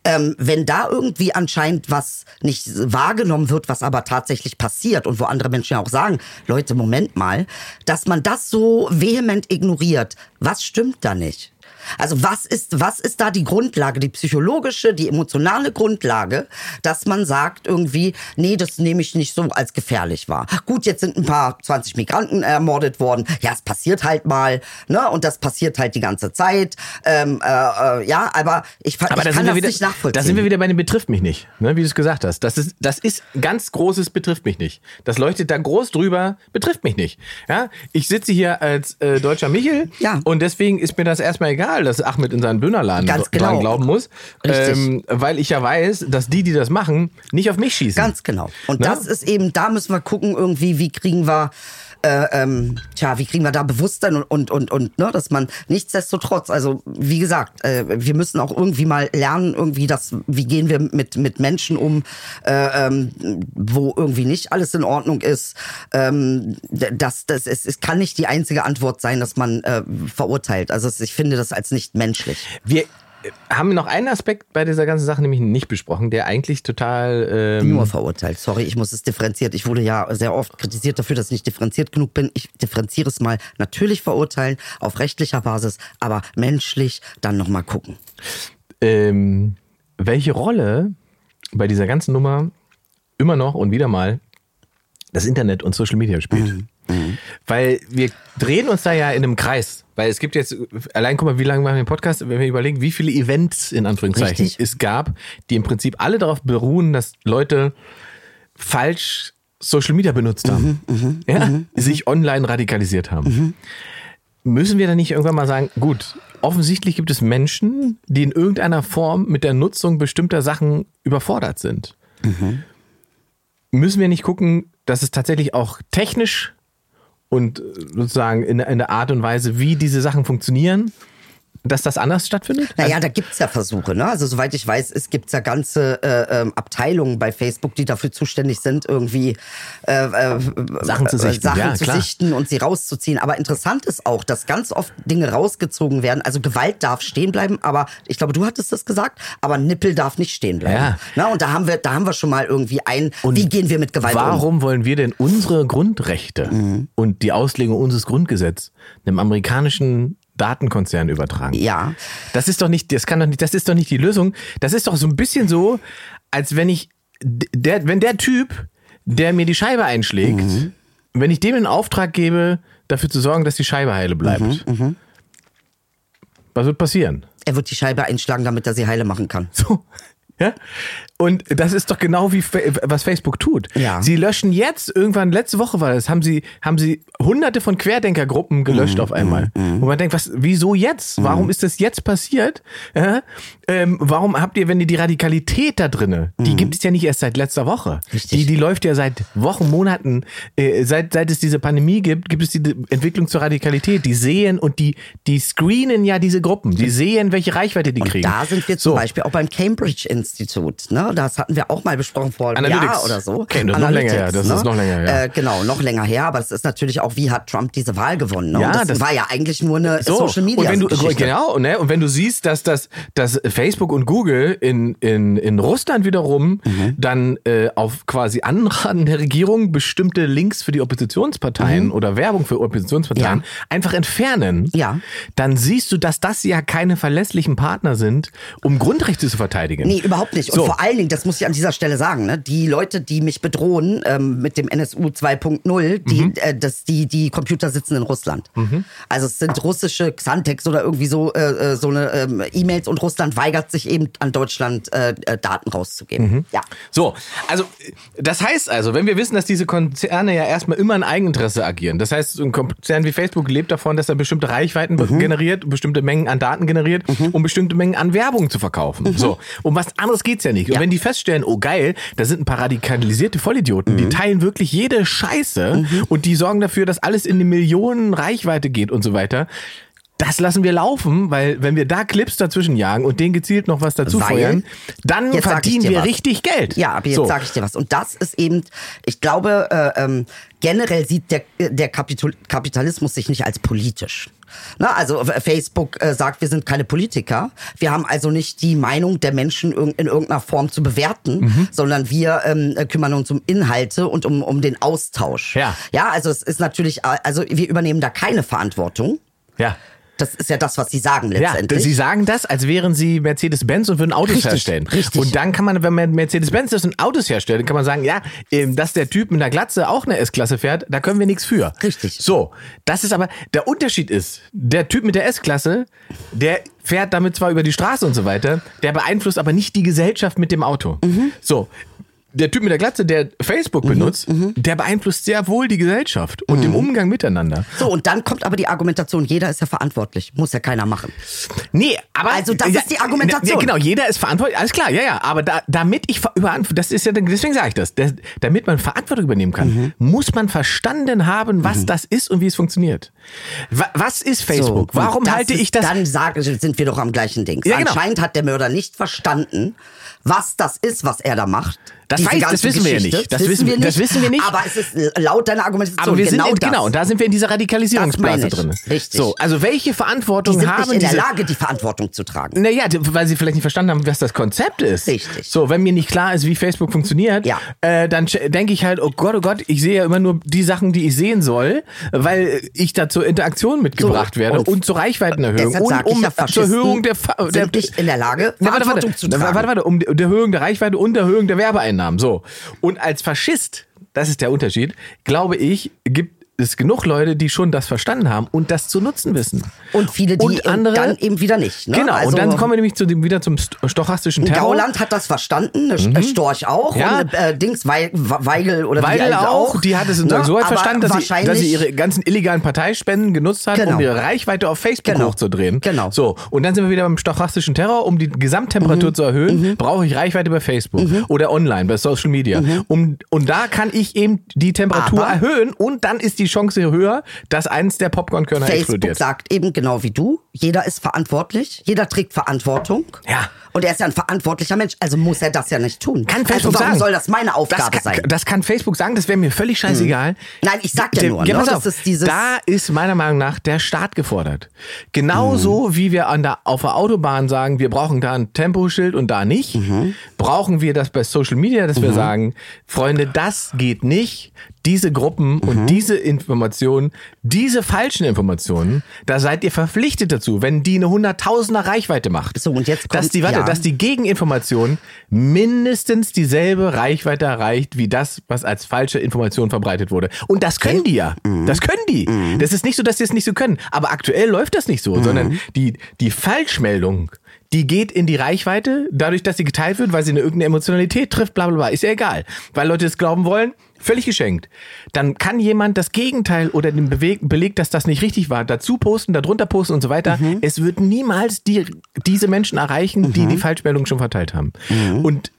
ähm, wenn da irgendwie anscheinend was nicht wahrgenommen wird, was aber tatsächlich passiert und wo andere Menschen ja auch sagen, Leute, Moment mal, dass man das so vehement ignoriert, was stimmt da nicht? Also was ist, was ist da die Grundlage, die psychologische, die emotionale Grundlage, dass man sagt irgendwie, nee, das nehme ich nicht so als gefährlich wahr. Gut, jetzt sind ein paar 20 Migranten ermordet worden. Ja, es passiert halt mal, ne? Und das passiert halt die ganze Zeit. Ähm, äh, äh, ja, aber ich, Aber ich da kann das wieder, nicht nachvollziehen. da sind wir wieder bei dem betrifft mich nicht, ne, wie du es gesagt hast. Das ist, das ist ganz großes betrifft mich nicht. Das leuchtet da groß drüber, betrifft mich nicht. Ja, ich sitze hier als äh, deutscher Michel Ja. und deswegen ist mir das erstmal egal, dass Ahmed in seinen Dönerladen Ganz dr- dran genau. glauben muss, ähm, weil ich ja weiß, dass die, die das machen, nicht auf mich schießen. Ganz genau. Und Ne? das ist eben, da müssen wir gucken, irgendwie, wie kriegen wir, äh, ähm, tja, wie kriegen wir da Bewusstsein und, und, und, und ne, dass man nichtsdestotrotz, also wie gesagt, äh, wir müssen auch irgendwie mal lernen, irgendwie das, wie gehen wir mit, mit Menschen um, äh, ähm, wo irgendwie nicht alles in Ordnung ist. Ähm, das, das, es, es kann nicht die einzige Antwort sein, dass man äh, verurteilt. Also ich finde das als nicht menschlich. Wir haben noch einen Aspekt bei dieser ganzen Sache nämlich nicht besprochen, der eigentlich total ähm, Nur verurteilt. Sorry, ich muss es differenziert. Ich wurde ja sehr oft kritisiert dafür, dass ich nicht differenziert genug bin. Ich differenziere es mal. Natürlich verurteilen auf rechtlicher Basis, aber menschlich dann nochmal gucken. ähm, welche Rolle bei dieser ganzen Nummer immer noch und wieder mal das Internet und Social Media spielt. Weil wir drehen uns da ja in einem Kreis. Weil es gibt jetzt, allein guck mal, wie lange machen wir den Podcast, wenn wir überlegen, wie viele Events in Anführungszeichen Richtig. es gab, die im Prinzip alle darauf beruhen, dass Leute falsch Social Media benutzt haben. ja? Sich online radikalisiert haben. Müssen wir dann nicht irgendwann mal sagen, gut, offensichtlich gibt es Menschen, die in irgendeiner Form mit der Nutzung bestimmter Sachen überfordert sind. Müssen wir nicht gucken, dass es tatsächlich auch technisch und äh, sozusagen in, in der Art und Weise, wie diese Sachen funktionieren, dass das anders stattfindet? Naja, da gibt's ja Versuche. Ne? Also soweit ich weiß, es gibt ja ganze äh, ähm, Abteilungen bei Facebook, die dafür zuständig sind, irgendwie äh, äh, Sachen zu sichten, Sachen ja, zu sichten und sie rauszuziehen. Aber interessant ist auch, dass ganz oft Dinge rausgezogen werden. Also Gewalt darf stehen bleiben, aber ich glaube, du hattest das gesagt, aber Nippel darf nicht stehen bleiben. Ja. Na, und da haben wir, da haben wir schon mal irgendwie ein, wie gehen wir mit Gewalt um? Warum wollen wir denn unsere Grundrechte und die Auslegung unseres Grundgesetzes einem amerikanischen Datenkonzern übertragen? Ja. Das ist doch nicht, das kann doch nicht, das ist doch nicht die Lösung. Das ist doch so ein bisschen so, als wenn ich, der, wenn der Typ, der mir die Scheibe einschlägt, wenn ich dem in Auftrag gebe, dafür zu sorgen, dass die Scheibe heile bleibt. Was wird passieren? Er wird die Scheibe einschlagen, damit er sie heile machen kann. So. Ja? Und das ist doch genau wie was Facebook tut. Ja. Sie löschen jetzt, irgendwann, letzte Woche war das, haben sie, haben sie hunderte von Querdenkergruppen gelöscht Mhm, auf einmal. Wo man denkt, was, wieso jetzt? Warum ist das jetzt passiert? Ja? Ähm, warum habt ihr, wenn ihr die Radikalität da drinne, die gibt es ja nicht erst seit letzter Woche. Mhm. Richtig. Die, die läuft ja seit Wochen, Monaten, äh, seit, seit es diese Pandemie gibt, gibt es die Entwicklung zur Radikalität. Die sehen und die, die screenen ja diese Gruppen. Die sehen, welche Reichweite die kriegen. Da sind wir zum So. Beispiel auch beim Cambridge Institut. Ne? Das hatten wir auch mal besprochen vor einem Analytics. Jahr oder so. Okay, das ist noch länger her. Das ist noch länger her, ja. Äh, genau, noch länger her. Aber es ist natürlich auch, wie hat Trump diese Wahl gewonnen? Ne? Ja, das, das- war ja eigentlich nur eine Social Media und wenn du, Geschichte. genau, ne? Und wenn du siehst, dass das, dass Facebook und Google in, in, in Russland wiederum Mhm. dann äh, auf quasi Anraten der Regierung bestimmte Links für die Oppositionsparteien oder Werbung für Oppositionsparteien Mhm. Ja. einfach entfernen, Ja. dann siehst du, dass das ja keine verlässlichen Partner sind, um Grundrechte zu verteidigen. Nee, überhaupt nicht. Und So. vor allen Dingen, das muss ich an dieser Stelle sagen, ne, die Leute, die mich bedrohen ähm, mit dem NSU 2.0, die, Mhm. äh, das, die, die Computer sitzen in Russland. Also es sind russische Xantex oder irgendwie so, äh, äh, so eine ähm, E-Mails und Russland weigert sich eben an Deutschland äh, äh, Daten rauszugeben. Mhm. Ja. So, also das heißt also, wenn wir wissen, dass diese Konzerne ja erstmal immer in Eigeninteresse agieren, das heißt, ein Konzern wie Facebook lebt davon, dass er bestimmte Reichweiten Mhm. generiert, bestimmte Mengen an Daten generiert, um bestimmte Mengen an Werbung zu verkaufen. So, um was anderes geht's ja nicht. Und Mhm. Ja. Wenn die feststellen, oh geil, da sind ein paar radikalisierte Vollidioten, Mhm. die teilen wirklich jede Scheiße und die sorgen dafür, dass alles in die Millionen Reichweite geht und so weiter. Das lassen wir laufen, weil wenn wir da Clips dazwischen jagen und denen gezielt noch was dazu Weil- feuern, dann verdienen wir was. richtig Geld. Ja, aber jetzt So. sage ich dir was. Und das ist eben, ich glaube, äh, ähm, generell sieht der, der Kapitul Kapitalismus sich nicht als politisch. Na, also äh, Facebook äh, sagt, wir sind keine Politiker. Wir haben also nicht die Meinung der Menschen irg- in irgendeiner Form zu bewerten, Mhm. sondern wir ähm, äh, kümmern uns um Inhalte und um, um den Austausch. Ja. Ja, also es ist natürlich, äh, also wir übernehmen da keine Verantwortung. Ja. Das ist ja das, was sie sagen Ja, letztendlich. sie sagen das, als wären sie Mercedes-Benz und würden Autos Richtig, herstellen. richtig. Und dann kann man, wenn man Mercedes-Benz ist und Autos herstellt, dann kann man sagen, ja, ähm, dass der Typ mit einer Glatze auch eine S-Klasse fährt, da können wir nichts für. Richtig. So, das ist aber, der Unterschied ist, der Typ mit der S-Klasse, der fährt damit zwar über die Straße und so weiter, der beeinflusst aber nicht die Gesellschaft mit dem Auto. Mhm. So. Der Typ mit der Glatze, der Facebook benutzt, mhm. der beeinflusst sehr wohl die Gesellschaft und den Umgang miteinander. so, und dann kommt aber die Argumentation, jeder ist ja verantwortlich. Muss ja keiner machen. Nee, aber. Also das ist die Argumentation. Ja, genau, jeder ist verantwortlich, alles klar, ja, ja. Aber da, damit ich ver- über, das ist ja, deswegen sage ich das, das, damit man Verantwortung übernehmen kann, Mhm. muss man verstanden haben, was das ist und wie es funktioniert. Wa- Was ist Facebook? So, Warum halte ist, ich das? Dann sage, sind wir doch am gleichen Ding. Ja, genau. Anscheinend hat der Mörder nicht verstanden, was das ist, was er da macht. Das weiß- das wissen wir ja Geschichte. nicht. Das wissen- das wissen wir nicht. Aber es ist laut deiner Argumentation aber wir genau sind in, das. genau, und da sind wir in dieser Radikalisierungsblase Das drin. Richtig. So, also welche die Verantwortung sind haben nicht in der diese Lage, die Verantwortung zu tragen. Naja, weil sie vielleicht nicht verstanden haben, was das Konzept ist. Richtig. So, wenn mir nicht klar ist, wie Facebook funktioniert, Ja. äh, dann denke ich halt, oh Gott, oh Gott, ich sehe ja immer nur die Sachen, die ich sehen soll, weil ich da zur Interaktion mitgebracht So, werde und, und zur Reichweitenerhöhung und um ja, zur Erhöhung der, der nicht in der Lage, Na, warte, Verantwortung warte, zu tragen. Warte, warte, um die, der Erhöhung der Reichweite und der Erhöhung der Werbeeinnahmen. So. Und als Faschist das ist der Unterschied, glaube ich, gibt es genug Leute, die schon das verstanden haben und das zu nutzen wissen. Und viele, die Und andere- dann eben wieder nicht. Ne? Genau, also, und dann kommen wir nämlich zu dem, wieder zum sto- stochastischen Terror. Gauland hat das verstanden, mhm. Storch auch Ja. und äh, Dings Wei- Weigel oder wie Weil alle auch, die hat es Ne? so weit verstanden, dass sie, dass sie ihre ganzen illegalen Parteispenden genutzt hat, Genau. um ihre Reichweite auf Facebook Genau. hochzudrehen. Genau. So, und dann sind wir wieder beim stochastischen Terror. Um die Gesamttemperatur Mhm. zu erhöhen, brauche ich Reichweite bei Facebook oder online, bei Social Media. Um, und da kann ich eben die Temperatur Mhm. Aber- erhöhen und dann ist die Chance höher, dass eins der Popcornkörner Facebook explodiert. sagt eben genau wie du, jeder ist verantwortlich, jeder trägt Verantwortung. Ja. Und er ist ja ein verantwortlicher Mensch, also muss er das ja nicht tun. Kann also Facebook warum sagen. soll das meine Aufgabe das kann, sein? Das kann Facebook sagen, das wäre mir völlig scheißegal. Nein, ich sag ja Der- nur, ne, pass das auf, ist dieses- da ist meiner Meinung nach der Staat gefordert. Genauso Mhm. wie wir an der, auf der Autobahn sagen, wir brauchen da ein Temposchild und da nicht, Mhm. brauchen wir das bei Social Media, dass wir sagen, Freunde, das geht nicht. Diese Gruppen Mhm. und diese Informationen, diese falschen Informationen, da seid ihr verpflichtet dazu, wenn die eine hunderttausender Reichweite macht. So, und jetzt dass kommt- die, warte, ja. dass die Gegeninformation mindestens dieselbe Reichweite erreicht, wie das, was als falsche Information verbreitet wurde. Und das können die ja. Mhm. Das können die. Das ist nicht so, dass sie es nicht so können. Aber aktuell läuft das nicht so, Mhm. sondern die, die Falschmeldung, die geht in die Reichweite, dadurch, dass sie geteilt wird, weil sie eine irgendeine Emotionalität trifft, bla bla bla. Ist ja egal. Weil Leute es glauben wollen, völlig geschenkt. Dann kann jemand das Gegenteil oder den Beleg, dass das nicht richtig war, dazu posten, darunter posten und so weiter. Mhm. Es wird niemals die, diese Menschen erreichen, die die Falschmeldung schon verteilt haben. Mhm. Und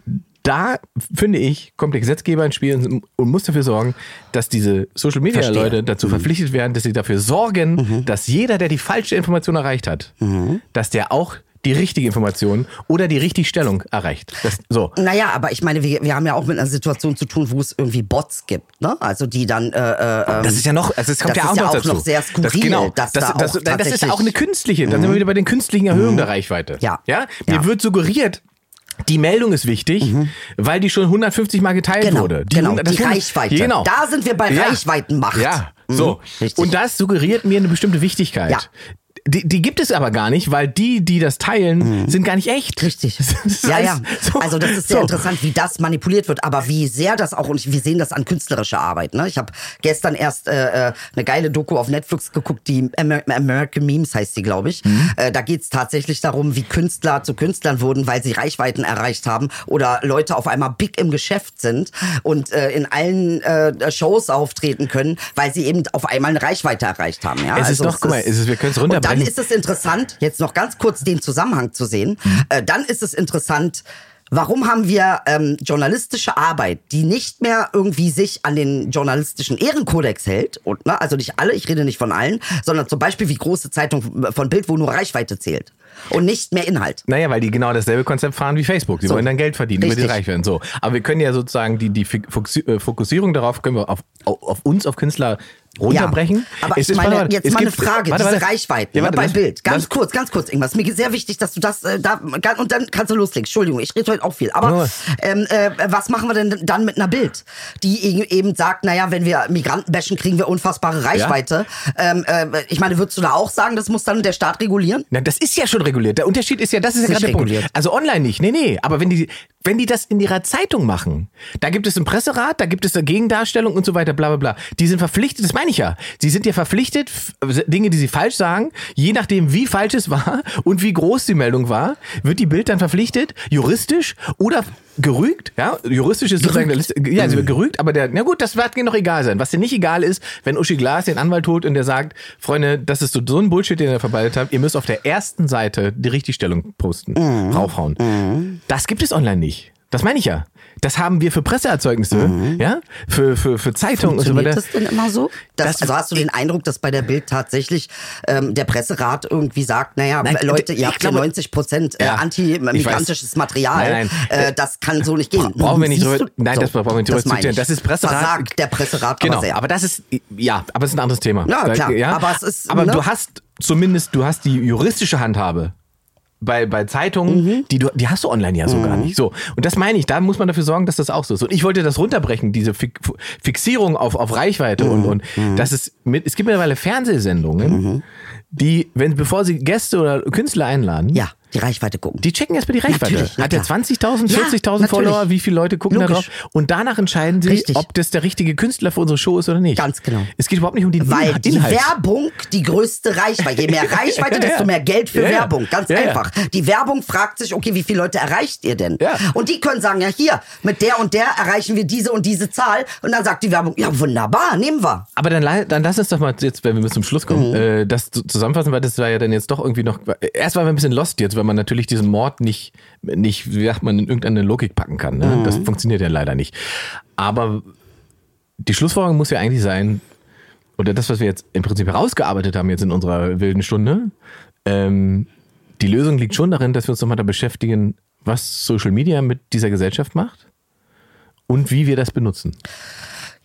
da, finde ich, kommt der Gesetzgeber ins Spiel und, und muss dafür sorgen, dass diese Social Media Verstehe. Mhm. Leute dazu verpflichtet werden, dass sie dafür sorgen, dass jeder, der die falsche Information erreicht hat, Mhm. dass der auch die richtige Information oder die Richtigstellung erreicht. Das, so. Naja, aber ich meine, wir, wir haben ja auch mit einer Situation zu tun, wo es irgendwie Bots gibt, ne? Also die dann. Äh, äh, ähm, Das ist ja noch, also es kommt ja auch ist ja noch auch noch sehr skurril, das, genau, dass das, da das, auch das, das ist Mhm. auch eine künstliche. Dann sind wir wieder bei den künstlichen Erhöhungen der Reichweite. Ja. ja? Mir Ja. wird suggeriert, die Meldung ist wichtig, weil die schon 150 Mal geteilt Mhm. Genau, wurde. genau, 100 das die 100 Reichweite. Genau. Da sind wir bei Reichweitenmacht. Ja, Mhm, so. richtig. Und das suggeriert mir eine bestimmte Wichtigkeit. Ja. Die, die gibt es aber gar nicht, weil die, die das teilen, sind gar nicht echt. Mhm. Richtig. *laughs* Das Ja, ja. so- Also das ist sehr so. interessant, wie das manipuliert wird, aber wie sehr das auch, und wir sehen das an künstlerischer Arbeit. Ne? Ich habe gestern erst äh, äh, eine geile Doku auf Netflix geguckt, die Amer American Memes heißt sie, glaube ich. Mhm. Äh, da geht's tatsächlich darum, wie Künstler zu Künstlern wurden, weil sie Reichweiten erreicht haben oder Leute auf einmal big im Geschäft sind und äh, in allen äh, Shows auftreten können, weil sie eben auf einmal eine Reichweite erreicht haben. Ja? Es ist doch, guck mal, es ist- wir können's runterbrechen. Dann ist es interessant, jetzt noch ganz kurz den Zusammenhang zu sehen. Äh, dann ist es interessant, warum haben wir ähm, journalistische Arbeit, die nicht mehr irgendwie sich an den journalistischen Ehrenkodex hält, und, ne, also nicht alle, ich rede nicht von allen, sondern zum Beispiel wie große Zeitung von Bild, wo nur Reichweite zählt und nicht mehr Inhalt. Naja, weil die genau dasselbe Konzept fahren wie Facebook. Sie So. wollen dann Geld verdienen, damit sie Richtig. reich werden. So. Aber wir können ja sozusagen die, die äh, Fokussierung darauf können wir auf, auf uns, auf Künstler runterbrechen. Ja, aber Es ist- meine, jetzt es mal eine Frage, warte, diese warte. Reichweiten Ja, ne, warte, bei das- Bild. Ganz kurz, ganz kurz, irgendwas. Mir ist sehr wichtig, dass du das äh, da und dann kannst du loslegen. Entschuldigung, ich rede heute auch viel. Aber ähm, äh, was machen wir denn dann mit einer Bild, die e- eben sagt, naja, wenn wir Migranten bashen, kriegen wir unfassbare Reichweite. Ähm, äh, ich meine, würdest du da auch sagen, das muss dann der Staat regulieren? Na, das ist ja schon reguliert. Der Unterschied ist ja, das ist ja Nicht gerade der Punkt. reguliert. Also online nicht. Nee, nee. Aber wenn die, wenn die das in ihrer Zeitung machen, da gibt es einen Presserat, da gibt es eine Gegendarstellung und so weiter, bla, bla, bla. Die sind verpflichtet, das meine ich ja. Sie sind ja verpflichtet, f- Dinge, die sie falsch sagen, je nachdem, wie falsch es war *laughs* und wie groß die Meldung war, wird die Bild dann verpflichtet, juristisch oder gerügt, ja, juristisch ist sozusagen der Liste, ja, sie wird gerügt, aber der, na gut, das wird mir noch egal sein. Was dir nicht egal ist, wenn Uschi Glas den Anwalt holt und der sagt, Freunde, das ist so, so ein Bullshit, den ihr verbreitet habt, ihr müsst auf der ersten Seite die Richtigstellung posten, raufhauen. Das gibt es online nicht. Das meine ich ja. Das haben wir für Presseerzeugnisse, ja, für, für, für Zeitungen und so weiter. das denn immer so? Das, Das- also hast du den Eindruck, dass bei der Bild tatsächlich ähm, der Presserat irgendwie sagt, naja, Nein, Leute, ich ihr habt glaube- hier 90 Prozent äh, Ja, antimigrantisches Material. Nein, nein. Äh, das kann so nicht gehen. Brauchen wir nicht drüber, nein, So, das brauchen wir nicht drüber das diskutieren. Das ist Presserat. Versagt der Presserat Genau, aber sehr. aber das ist, ja, aber es ist ein anderes Thema. Ja, klar, aber es ist, aber ne? du hast zumindest, du hast die juristische Handhabe. Bei, bei Zeitungen, Mhm. die, du, die hast du online ja so gar nicht. So. Und das meine ich, da muss man dafür sorgen, dass das auch so ist. Und ich wollte das runterbrechen, diese Fi- Fixierung auf, auf Reichweite Mhm. und, und dass es mit, es gibt mittlerweile Fernsehsendungen, die, wenn, bevor sie Gäste oder Künstler einladen, Ja, die Reichweite gucken. die checken erstmal die Reichweite. Natürlich, na Hat er klar. 20.000, Ja, 40.000 natürlich. Follower? Wie viele Leute gucken da Logisch. drauf? Und danach entscheiden sie, Richtig. ob das der richtige Künstler für unsere Show ist oder nicht. Ganz genau. Es geht überhaupt nicht um den Weil Inhalt. die. Werbung die größte Reichweite. Je mehr *laughs* Reichweite, Ja, ja. desto mehr Geld für Ja, ja. Werbung. Ganz Ja, ja. einfach. Die Werbung fragt sich, okay, wie viele Leute erreicht ihr denn? Ja. Und die können sagen, ja hier, mit der und der erreichen wir diese und diese Zahl. Und dann sagt die Werbung, ja wunderbar, nehmen wir. Aber dann, dann lass uns doch mal jetzt, wenn wir bis zum Schluss kommen, Mhm. äh, das zu- zusammenfassen, weil das war ja dann jetzt doch irgendwie noch. Erst war wir ein bisschen lost jetzt, weil man natürlich diesen Mord nicht, nicht, wie sagt man, in irgendeine Logik packen kann. Ne? Mhm. Das funktioniert ja leider nicht. Aber die Schlussfolgerung muss ja eigentlich sein, oder das, was wir jetzt im Prinzip herausgearbeitet haben jetzt in unserer wilden Stunde, ähm, die Lösung liegt schon darin, dass wir uns nochmal da beschäftigen, was Social Media mit dieser Gesellschaft macht und wie wir das benutzen.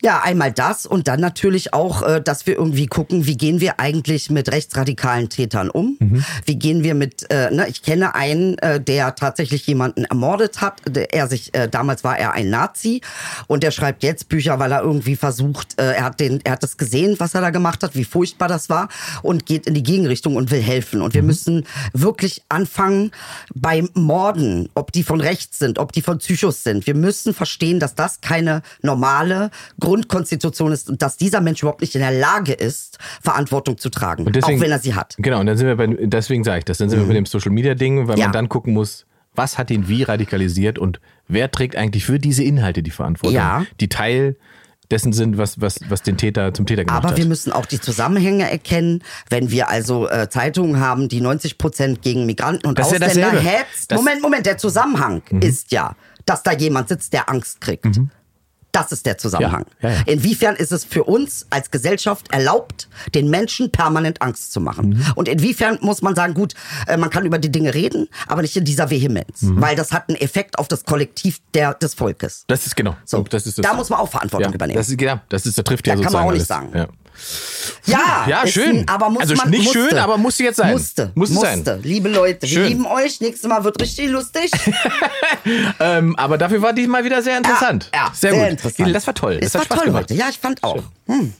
Ja, einmal das und dann natürlich auch, äh, dass wir irgendwie gucken, wie gehen wir eigentlich mit rechtsradikalen Tätern um? Wie gehen wir mit, äh, ne, ich kenne einen, äh, der tatsächlich jemanden ermordet hat. Er sich, äh, damals war er ein Nazi und der schreibt jetzt Bücher, weil er irgendwie versucht, äh, er hat den, er hat das gesehen, was er da gemacht hat, wie furchtbar das war und geht in die Gegenrichtung und will helfen. Und wir müssen wirklich anfangen beim Morden, ob die von rechts sind, ob die von Psychos sind. Wir müssen verstehen, dass das keine normale Grundkonstitution ist und dass dieser Mensch überhaupt nicht in der Lage ist, Verantwortung zu tragen, auch wenn er sie hat. Genau, und dann sind wir bei, deswegen sage ich das, dann sind wir bei dem Social Media Ding, weil Ja. man dann gucken muss, was hat ihn wie radikalisiert und wer trägt eigentlich für diese Inhalte die Verantwortung, Ja. die Teil dessen sind, was, was, was den Täter zum Täter gemacht Aber hat. wir müssen auch die Zusammenhänge erkennen, wenn wir also äh, Zeitungen haben, die 90 Prozent gegen Migranten und Das ja Ausländer dasselbe. hetzt. Moment, Moment, der Zusammenhang ist ja, dass da jemand sitzt, der Angst kriegt. Das ist der Zusammenhang. Ja, ja, ja. Inwiefern ist es für uns als Gesellschaft erlaubt, den Menschen permanent Angst zu machen? Mhm. Und inwiefern muss man sagen, gut, äh, man kann über die Dinge reden, aber nicht in dieser Vehemenz, Mhm. weil das hat einen Effekt auf das Kollektiv der, des Volkes. das ist genau. So, das ist das. da muss man auch Verantwortung übernehmen. Das ist, genau, das ist, das trifft ja Da kann man auch nicht alles. sagen. Ja. Ja, Ja, schön. Ein, aber muss Also man, nicht musste. schön, aber musste jetzt sein. Musste. Musste musste. sein. Liebe Leute, Schön. wir lieben euch. Nächstes Mal wird richtig lustig. *laughs* Ähm, aber dafür war diesmal wieder sehr interessant. Ja, sehr, sehr gut. interessant. Das war toll. Es Das hat war Spaß toll gemacht. heute. Ja, ich fand auch. Hm.